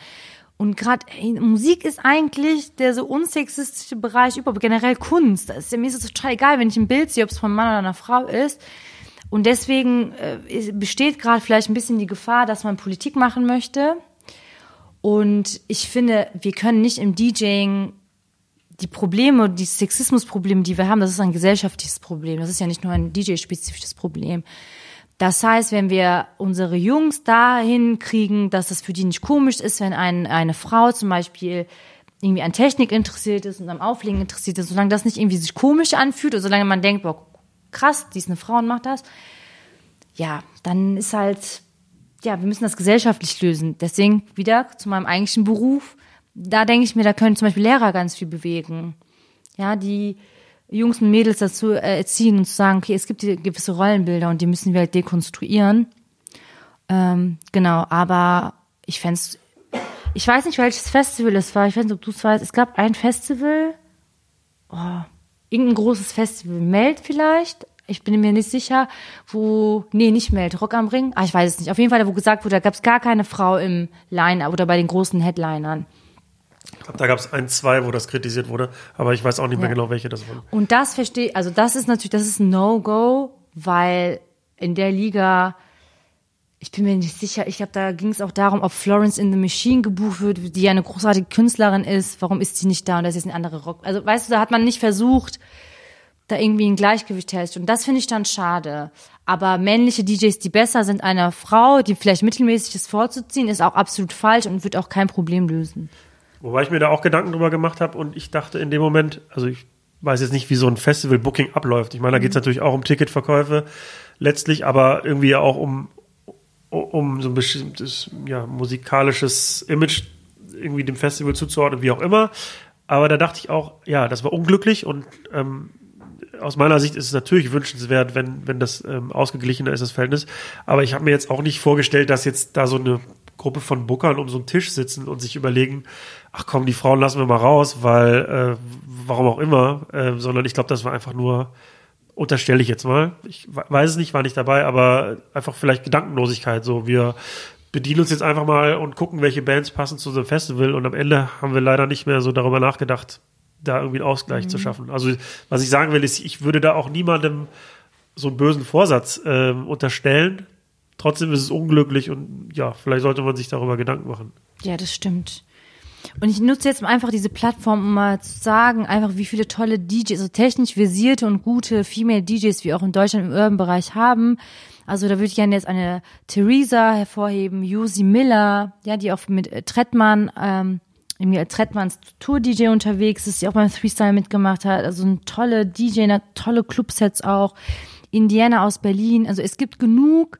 Und gerade Musik ist eigentlich der so unsexistische Bereich überhaupt, generell Kunst. Das ist mir ist es total egal, wenn ich ein Bild sehe, ob es von einem Mann oder einer Frau ist. Und deswegen äh, besteht gerade vielleicht ein bisschen die Gefahr, dass man Politik machen möchte. Und ich finde, wir können nicht im DJing die Probleme, die Sexismusprobleme, die wir haben, das ist ein gesellschaftliches Problem. Das ist ja nicht nur ein DJ-spezifisches Problem. Das heißt, wenn wir unsere Jungs dahin kriegen, dass das für die nicht komisch ist, wenn ein, eine Frau zum Beispiel irgendwie an Technik interessiert ist und am Auflegen interessiert ist, solange das nicht irgendwie sich komisch anfühlt oder solange man denkt, boah, krass, die ist eine Frau und macht das, ja, dann ist halt, ja, wir müssen das gesellschaftlich lösen. Deswegen wieder zu meinem eigentlichen Beruf da denke ich mir, da können zum Beispiel Lehrer ganz viel bewegen. Ja, die Jungs und Mädels dazu erziehen und zu sagen, okay, es gibt gewisse Rollenbilder und die müssen wir halt dekonstruieren. Ähm, genau, aber ich fände ich weiß nicht, welches Festival es war, ich weiß nicht, ob du es weißt, es gab ein Festival, oh, irgendein großes Festival, Meld vielleicht, ich bin mir nicht sicher, wo, nee, nicht Meld, Rock am Ring, ah, ich weiß es nicht, auf jeden Fall, wo gesagt wurde, da gab es gar keine Frau im Line oder bei den großen Headlinern. Ich glaube, da gab es ein, zwei, wo das kritisiert wurde, aber ich weiß auch nicht mehr ja. genau, welche das waren. Und das verstehe, also das ist natürlich, das ist ein No-Go, weil in der Liga ich bin mir nicht sicher. Ich glaube, da ging es auch darum, ob Florence in the Machine gebucht wird, die ja eine großartige Künstlerin ist. Warum ist sie nicht da und das ist eine andere Rock? Also weißt du, da hat man nicht versucht, da irgendwie ein Gleichgewicht herzustellen. Und das finde ich dann schade. Aber männliche DJs, die besser sind einer Frau, die vielleicht mittelmäßig ist vorzuziehen, ist auch absolut falsch und wird auch kein Problem lösen. Wobei ich mir da auch Gedanken drüber gemacht habe und ich dachte in dem Moment, also ich weiß jetzt nicht, wie so ein Festival-Booking abläuft. Ich meine, da geht es natürlich auch um Ticketverkäufe letztlich, aber irgendwie auch um, um so ein bestimmtes ja, musikalisches Image irgendwie dem Festival zuzuordnen, wie auch immer. Aber da dachte ich auch, ja, das war unglücklich und ähm, aus meiner Sicht ist es natürlich wünschenswert, wenn, wenn das ähm, ausgeglichener ist, das Verhältnis. Aber ich habe mir jetzt auch nicht vorgestellt, dass jetzt da so eine Gruppe von Bookern um so einen Tisch sitzen und sich überlegen, ach komm, die Frauen lassen wir mal raus, weil äh, warum auch immer, äh, sondern ich glaube, das war einfach nur, unterstelle ich jetzt mal, ich weiß es nicht, war nicht dabei, aber einfach vielleicht Gedankenlosigkeit, so wir bedienen uns jetzt einfach mal und gucken, welche Bands passen zu so einem Festival und am Ende haben wir leider nicht mehr so darüber nachgedacht, da irgendwie einen Ausgleich mhm. zu schaffen. Also was ich sagen will, ist, ich würde da auch niemandem so einen bösen Vorsatz äh, unterstellen. Trotzdem ist es unglücklich und ja, vielleicht sollte man sich darüber Gedanken machen. Ja, das stimmt. Und ich nutze jetzt einfach diese Plattform, um mal zu sagen, einfach wie viele tolle DJs, also technisch versierte und gute Female DJs wir auch in Deutschland im Urban-Bereich haben. Also da würde ich gerne jetzt eine Theresa hervorheben, Yusi Miller, ja, die auch mit äh, Trettmann, ähm, als Trettmanns Tour-DJ unterwegs ist, die auch beim Freestyle mitgemacht hat. Also eine tolle DJ, eine tolle Clubsets auch. Indiana aus Berlin. Also es gibt genug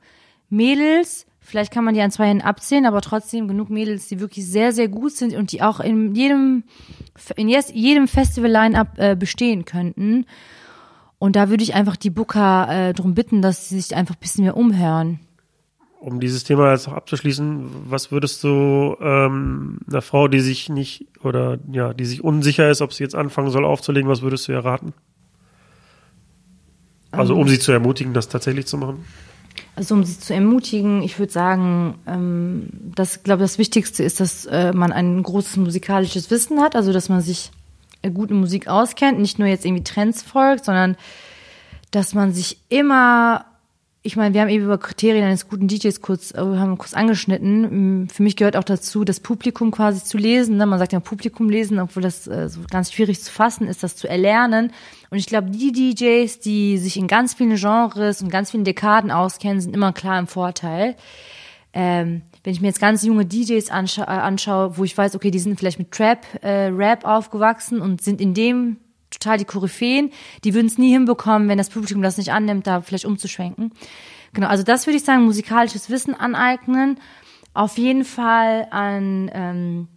Mädels, Vielleicht kann man die an zwei Händen abzählen, aber trotzdem genug Mädels, die wirklich sehr, sehr gut sind und die auch in jedem, in jedem Festival-Line-Up äh, bestehen könnten. Und da würde ich einfach die Booker äh, darum bitten, dass sie sich einfach ein bisschen mehr umhören. Um dieses Thema jetzt noch abzuschließen, was würdest du ähm, einer Frau, die sich nicht oder ja, die sich unsicher ist, ob sie jetzt anfangen soll aufzulegen, was würdest du ihr raten? Also um ähm. sie zu ermutigen, das tatsächlich zu machen? Also um sie zu ermutigen, ich würde sagen, ähm, das glaube das Wichtigste ist, dass äh, man ein großes musikalisches Wissen hat, also dass man sich äh, gut in Musik auskennt, nicht nur jetzt irgendwie Trends folgt, sondern dass man sich immer ich meine, wir haben eben über Kriterien eines guten DJs kurz, äh, haben kurz angeschnitten. Für mich gehört auch dazu, das Publikum quasi zu lesen. Ne? Man sagt ja Publikum lesen, obwohl das äh, so ganz schwierig zu fassen ist, das zu erlernen. Und ich glaube, die DJs, die sich in ganz vielen Genres und ganz vielen Dekaden auskennen, sind immer klar im Vorteil. Ähm, wenn ich mir jetzt ganz junge DJs anscha äh, anschaue, wo ich weiß, okay, die sind vielleicht mit Trap, äh, Rap aufgewachsen und sind in dem total die Koryphäen, die würden es nie hinbekommen, wenn das Publikum das nicht annimmt, da vielleicht umzuschwenken. Genau, also das würde ich sagen, musikalisches Wissen aneignen, auf jeden Fall an ähm,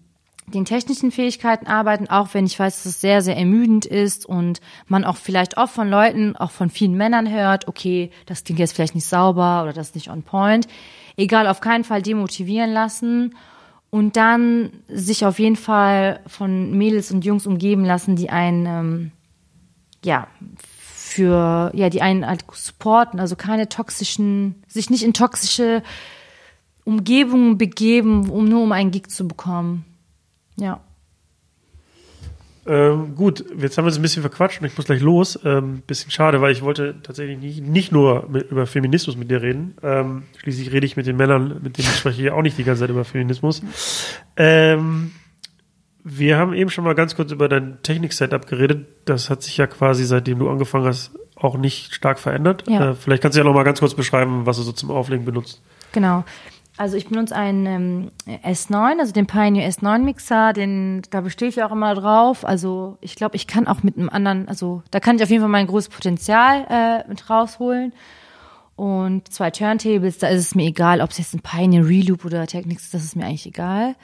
den technischen Fähigkeiten arbeiten, auch wenn ich weiß, dass es sehr, sehr ermüdend ist und man auch vielleicht oft von Leuten, auch von vielen Männern hört, okay, das klingt jetzt vielleicht nicht sauber oder das ist nicht on point. Egal, auf keinen Fall demotivieren lassen und dann sich auf jeden Fall von Mädels und Jungs umgeben lassen, die einen, ähm, ja, für, ja, die einen halt supporten, also keine toxischen, sich nicht in toxische Umgebungen begeben, um nur um einen Gig zu bekommen. Ja. Ähm, gut, jetzt haben wir uns ein bisschen verquatscht und ich muss gleich los. Ähm, bisschen schade, weil ich wollte tatsächlich nicht, nicht nur mit, über Feminismus mit dir reden. Ähm, schließlich rede ich mit den Männern, mit denen ich spreche hier auch nicht die ganze Zeit über Feminismus. Ähm, wir haben eben schon mal ganz kurz über dein Technik-Setup geredet. Das hat sich ja quasi, seitdem du angefangen hast, auch nicht stark verändert. Ja. Äh, vielleicht kannst du ja noch mal ganz kurz beschreiben, was du so zum Auflegen benutzt. Genau. Also ich benutze einen ähm, S9, also den Pioneer S9 Mixer, den da bestehe ich auch immer drauf. Also ich glaube, ich kann auch mit einem anderen, also da kann ich auf jeden Fall mein großes Potenzial äh, mit rausholen. Und zwei Turntables, da ist es mir egal, ob es jetzt ein Pioneer Reloop oder Technics ist, das ist mir eigentlich egal.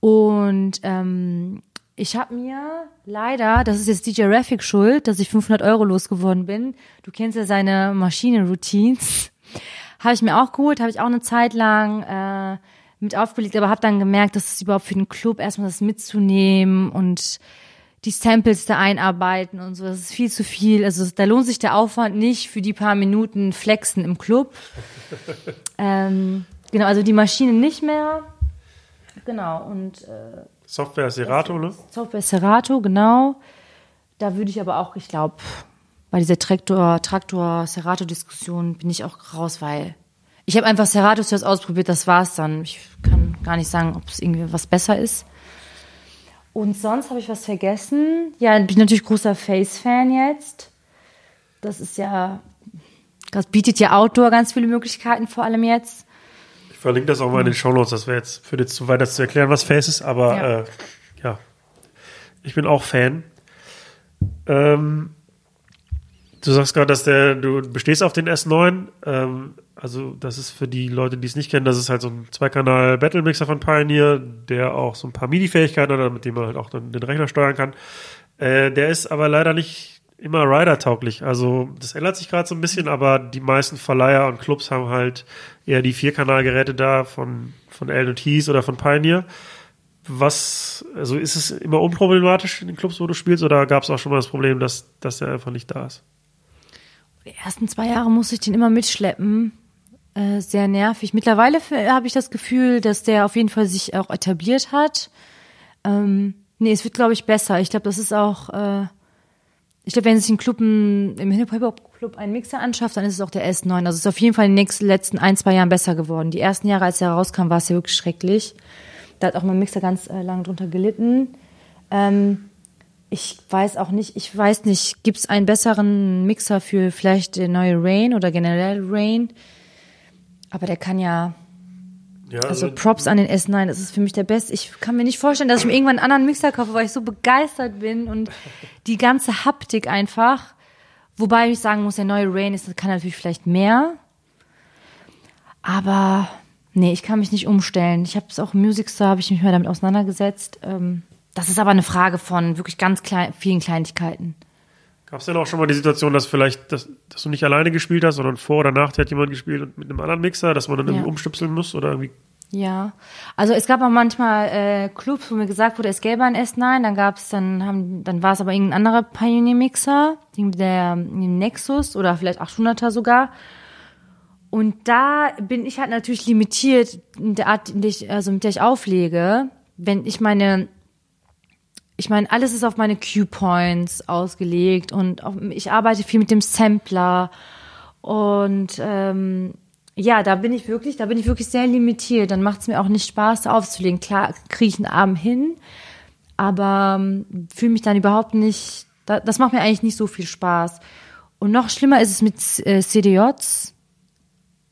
Und ähm, ich habe mir leider, das ist jetzt DJ Raffic schuld, dass ich 500 Euro losgeworden bin. Du kennst ja seine Maschinenroutines. Habe ich mir auch geholt, habe ich auch eine Zeit lang äh, mit aufgelegt, aber habe dann gemerkt, dass es überhaupt für den Club erstmal das mitzunehmen und die Samples da einarbeiten und so, das ist viel zu viel. Also da lohnt sich der Aufwand nicht für die paar Minuten Flexen im Club. ähm, genau, also die Maschine nicht mehr. Genau, und äh, Software Serato, ne? Software Serato, genau. Da würde ich aber auch, ich glaube, bei dieser Traktor, Traktor Serato Diskussion bin ich auch raus, weil Ich habe einfach Serato zuerst ausprobiert, das war's dann. Ich kann gar nicht sagen, ob es irgendwie was besser ist. Und sonst habe ich was vergessen. Ja, bin ich natürlich großer Face-Fan jetzt. Das ist ja, das bietet ja Outdoor ganz viele Möglichkeiten, vor allem jetzt. Ich verlinke das auch mal in den Shownotes. Das wäre jetzt für jetzt zu weit, das zu erklären, was Face ist, aber Ja. äh, ja, ich bin auch Fan. Ähm, du sagst gerade, dass der, du bestehst auf den S9. Ähm, also, das ist für die Leute, die es nicht kennen, das ist halt so ein Zweikanal Battle Mixer von Pioneer, der auch so ein paar MIDI-Fähigkeiten hat, mit dem man halt auch dann den Rechner steuern kann. Äh, der ist aber leider nicht immer Rider-tauglich. Also, das ändert sich gerade so ein bisschen, aber die meisten Verleiher und Clubs haben halt eher die Vierkanalgeräte da von, von Heath oder von Pioneer. Was, also ist es immer unproblematisch in den Clubs, wo du spielst, oder gab es auch schon mal das Problem, dass, dass der einfach nicht da ist? Die ersten zwei Jahre musste ich den immer mitschleppen. Äh, sehr nervig. Mittlerweile habe ich das Gefühl, dass der auf jeden Fall sich auch etabliert hat. Ähm, nee, es wird, glaube ich, besser. Ich glaube, das ist auch, äh, ich glaube, wenn sich ein Club, im Hip-Hop-Club einen Mixer anschafft, dann ist es auch der S9. Also es ist auf jeden Fall in den nächsten, letzten ein, zwei Jahren besser geworden. Die ersten Jahre, als er rauskam, war es ja wirklich schrecklich. Da hat auch mein Mixer ganz äh, lange drunter gelitten. Ähm, ich weiß auch nicht, ich weiß nicht, gibt es einen besseren Mixer für vielleicht der neue Rain oder generell Rain? Aber der kann ja, Ja, also Props an den S9, das ist für mich der beste. Ich kann mir nicht vorstellen, dass ich mir irgendwann einen anderen Mixer kaufe, weil ich so begeistert bin und die ganze Haptik einfach. Wobei ich sagen muss, der neue Rain ist, kann natürlich vielleicht mehr. Aber nee, ich kann mich nicht umstellen. Ich habe es auch im Music Store, habe ich mich mal damit auseinandergesetzt. Ähm, das ist aber eine Frage von wirklich ganz klein, vielen Kleinigkeiten. Gab es denn auch schon mal die Situation, dass vielleicht, dass, dass du nicht alleine gespielt hast, sondern vor oder nach dir hat jemand gespielt und mit einem anderen Mixer, dass man dann irgendwie Ja. umstöpseln muss oder irgendwie? Ja, also es gab auch manchmal äh, Clubs, wo mir gesagt wurde, es gäbe ein S9, dann gab es, dann haben, dann war es aber irgendein anderer Pioneer-Mixer, der Nexus oder vielleicht 800er sogar. Und da bin ich halt natürlich limitiert in der Art, in der ich, also mit der ich auflege. Wenn ich meine, ich meine, alles ist auf meine Cue-Points ausgelegt und auf, ich arbeite viel mit dem Sampler und ähm, ja, da bin ich wirklich, da bin ich wirklich sehr limitiert. Dann macht es mir auch nicht Spaß, da aufzulegen. Klar, kriege ich einen Abend hin, aber ähm, fühle mich dann überhaupt nicht. Da, das macht mir eigentlich nicht so viel Spaß. Und noch schlimmer ist es mit äh, CDJs.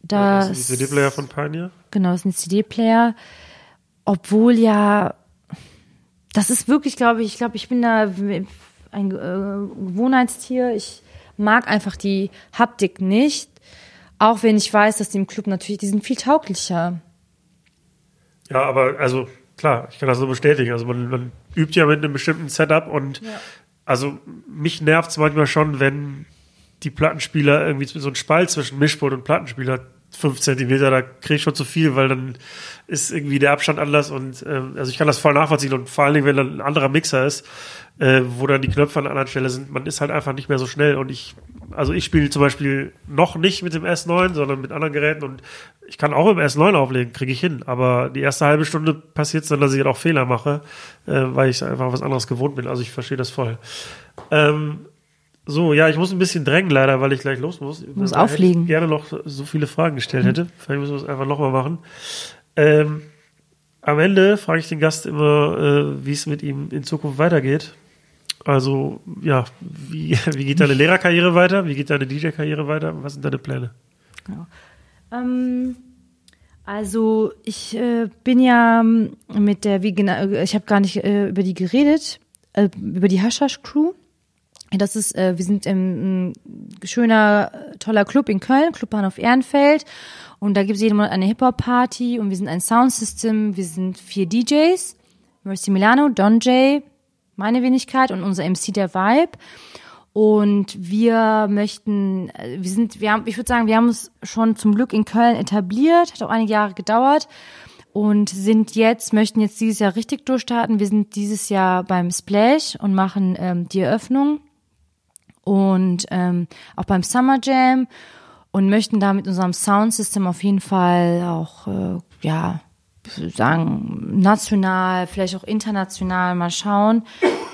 Das Das, ist die CD-Player von Pioneer? Genau, das ist ein CD-Player. Obwohl ja, das ist wirklich, glaube ich, ich glaube, ich bin da ein äh, Gewohnheitstier. Ich mag einfach die Haptik nicht. Auch wenn ich weiß, dass die im Club natürlich, die sind viel tauglicher. Ja, aber also klar, ich kann das so bestätigen. Also man, man übt ja mit einem bestimmten Setup und also mich nervt es manchmal schon, wenn die Plattenspieler irgendwie so ein Spalt zwischen Mischpult und Plattenspieler hat, fünf Zentimeter, da kriege ich schon zu viel, weil dann ist irgendwie der Abstand anders und ähm, also ich kann das voll nachvollziehen und vor allen Dingen, wenn dann ein anderer Mixer ist, äh, wo dann die Knöpfe an einer anderen Stelle sind, man ist halt einfach nicht mehr so schnell und ich, also ich spiele zum Beispiel noch nicht mit dem S9, sondern mit anderen Geräten und ich kann auch im S9 auflegen, kriege ich hin, aber die erste halbe Stunde passiert es dann, dass ich halt auch Fehler mache, äh, weil ich einfach was anderes gewohnt bin, also ich verstehe das voll. Ähm, so, ja, ich muss ein bisschen drängen leider, weil ich gleich los muss. Muss Weil ich auflegen. gerne noch so viele Fragen gestellt hätte. Vielleicht müssen wir es einfach nochmal machen. Ähm, am Ende frage ich den Gast immer, äh, wie es mit ihm in Zukunft weitergeht. Also, ja, wie, wie geht deine Lehrerkarriere weiter? Wie geht deine DJ-Karriere weiter? Was sind deine Pläne? Ähm, also ich äh, bin ja mit der, wie genau, ich habe gar nicht äh, über die geredet, äh, über die Hashash Crew. Das ist, äh, wir sind im schöner, toller Club in Köln, Clubbahnhof Ehrenfeld. Und da gibt es jeden Monat eine Hip-Hop-Party und wir sind ein Soundsystem, wir sind vier DJs. Mercy Milano, Don J, meine Wenigkeit und unser MC der Vibe. Und wir möchten, äh, wir sind, wir haben, ich würde sagen, wir haben uns schon zum Glück in Köln etabliert, hat auch einige Jahre gedauert und sind jetzt, möchten jetzt dieses Jahr richtig durchstarten. Wir sind dieses Jahr beim Splash und machen ähm, die Eröffnung und ähm, auch beim Summer Jam und möchten da mit unserem Soundsystem auf jeden Fall auch, äh, ja, sagen, national, vielleicht auch international mal schauen,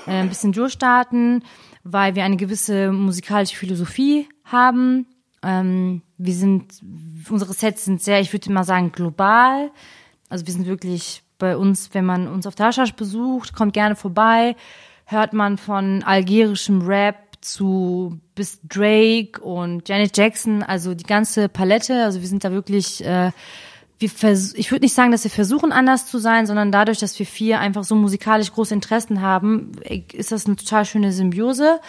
äh, ein bisschen durchstarten, weil wir eine gewisse musikalische Philosophie haben. Ähm, wir sind unsere Sets sind sehr, ich würde mal sagen, global. Also wir sind wirklich bei uns, wenn man uns auf Taschasch besucht, kommt gerne vorbei, hört man von algerischem Rap zu bis Drake und Janet Jackson, also die ganze Palette. Also wir sind da wirklich, äh, wir vers ich würde nicht sagen, dass wir versuchen anders zu sein, sondern dadurch, dass wir vier einfach so musikalisch große Interessen haben, ist das eine total schöne Symbiose.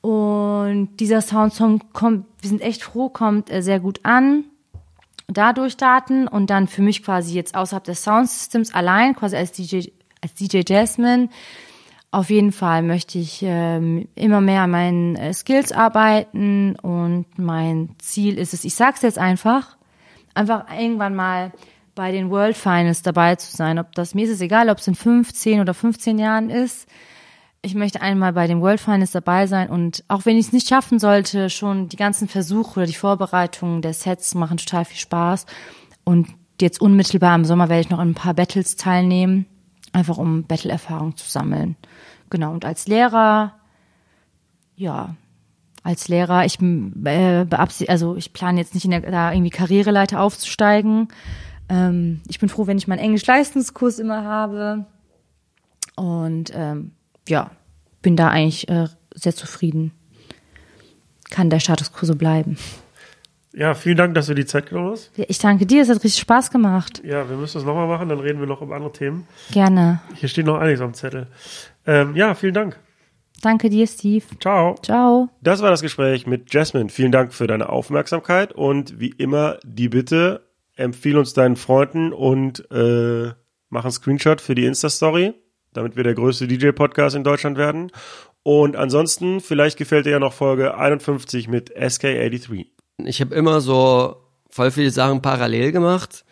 Und dieser Soundsong kommt, wir sind echt froh, kommt äh, sehr gut an. Dadurch Daten und dann für mich quasi jetzt außerhalb des Soundsystems allein, quasi als DJ, als DJ Jasmine. Auf jeden Fall möchte ich ähm, immer mehr an meinen äh, Skills arbeiten und mein Ziel ist es, ich sag's jetzt einfach, einfach irgendwann mal bei den World Finals dabei zu sein. Ob das mir ist es egal, ob es in 15 oder 15 Jahren ist ich möchte einmal bei den World Finals dabei sein und auch wenn ich es nicht schaffen sollte, schon die ganzen Versuche oder die Vorbereitungen der Sets machen total viel Spaß. Und jetzt unmittelbar im Sommer werde ich noch in ein paar Battles teilnehmen, einfach um Battle-Erfahrung zu sammeln. Genau, und als Lehrer, ja, als Lehrer, ich äh, also ich plane jetzt nicht in der, da irgendwie Karriereleiter aufzusteigen. Ähm, ich bin froh, wenn ich meinen Englisch-Leistungskurs immer habe. Und ähm, ja, bin da eigentlich äh, sehr zufrieden. Kann der Status quo so bleiben. Ja, vielen Dank, dass du die Zeit genommen hast. Ich danke dir, es hat richtig Spaß gemacht. Ja, wir müssen das nochmal machen, dann reden wir noch über andere Themen. Gerne. Hier steht noch einiges am Zettel. Ähm, ja, vielen Dank. Danke dir, Steve. Ciao. Ciao. Das war das Gespräch mit Jasmine. Vielen Dank für deine Aufmerksamkeit und wie immer die Bitte, empfehle uns deinen Freunden und äh, mach einen Screenshot für die Insta-Story damit wir der größte DJ-Podcast in Deutschland werden. Und ansonsten, vielleicht gefällt dir ja noch Folge 51 mit SK83. Ich habe immer so voll viele Sachen parallel gemacht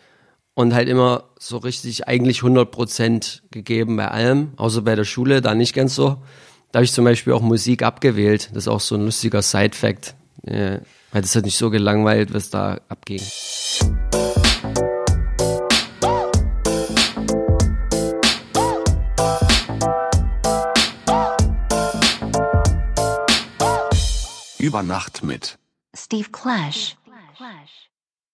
und halt immer so richtig eigentlich 100% gegeben bei allem, außer bei der Schule, da nicht ganz so. Da habe ich zum Beispiel auch Musik abgewählt. Das ist auch so ein lustiger Side-Fact. Ja, weil das hat nicht so gelangweilt, was da abging. Über Nacht mit Steve Clash. Clash.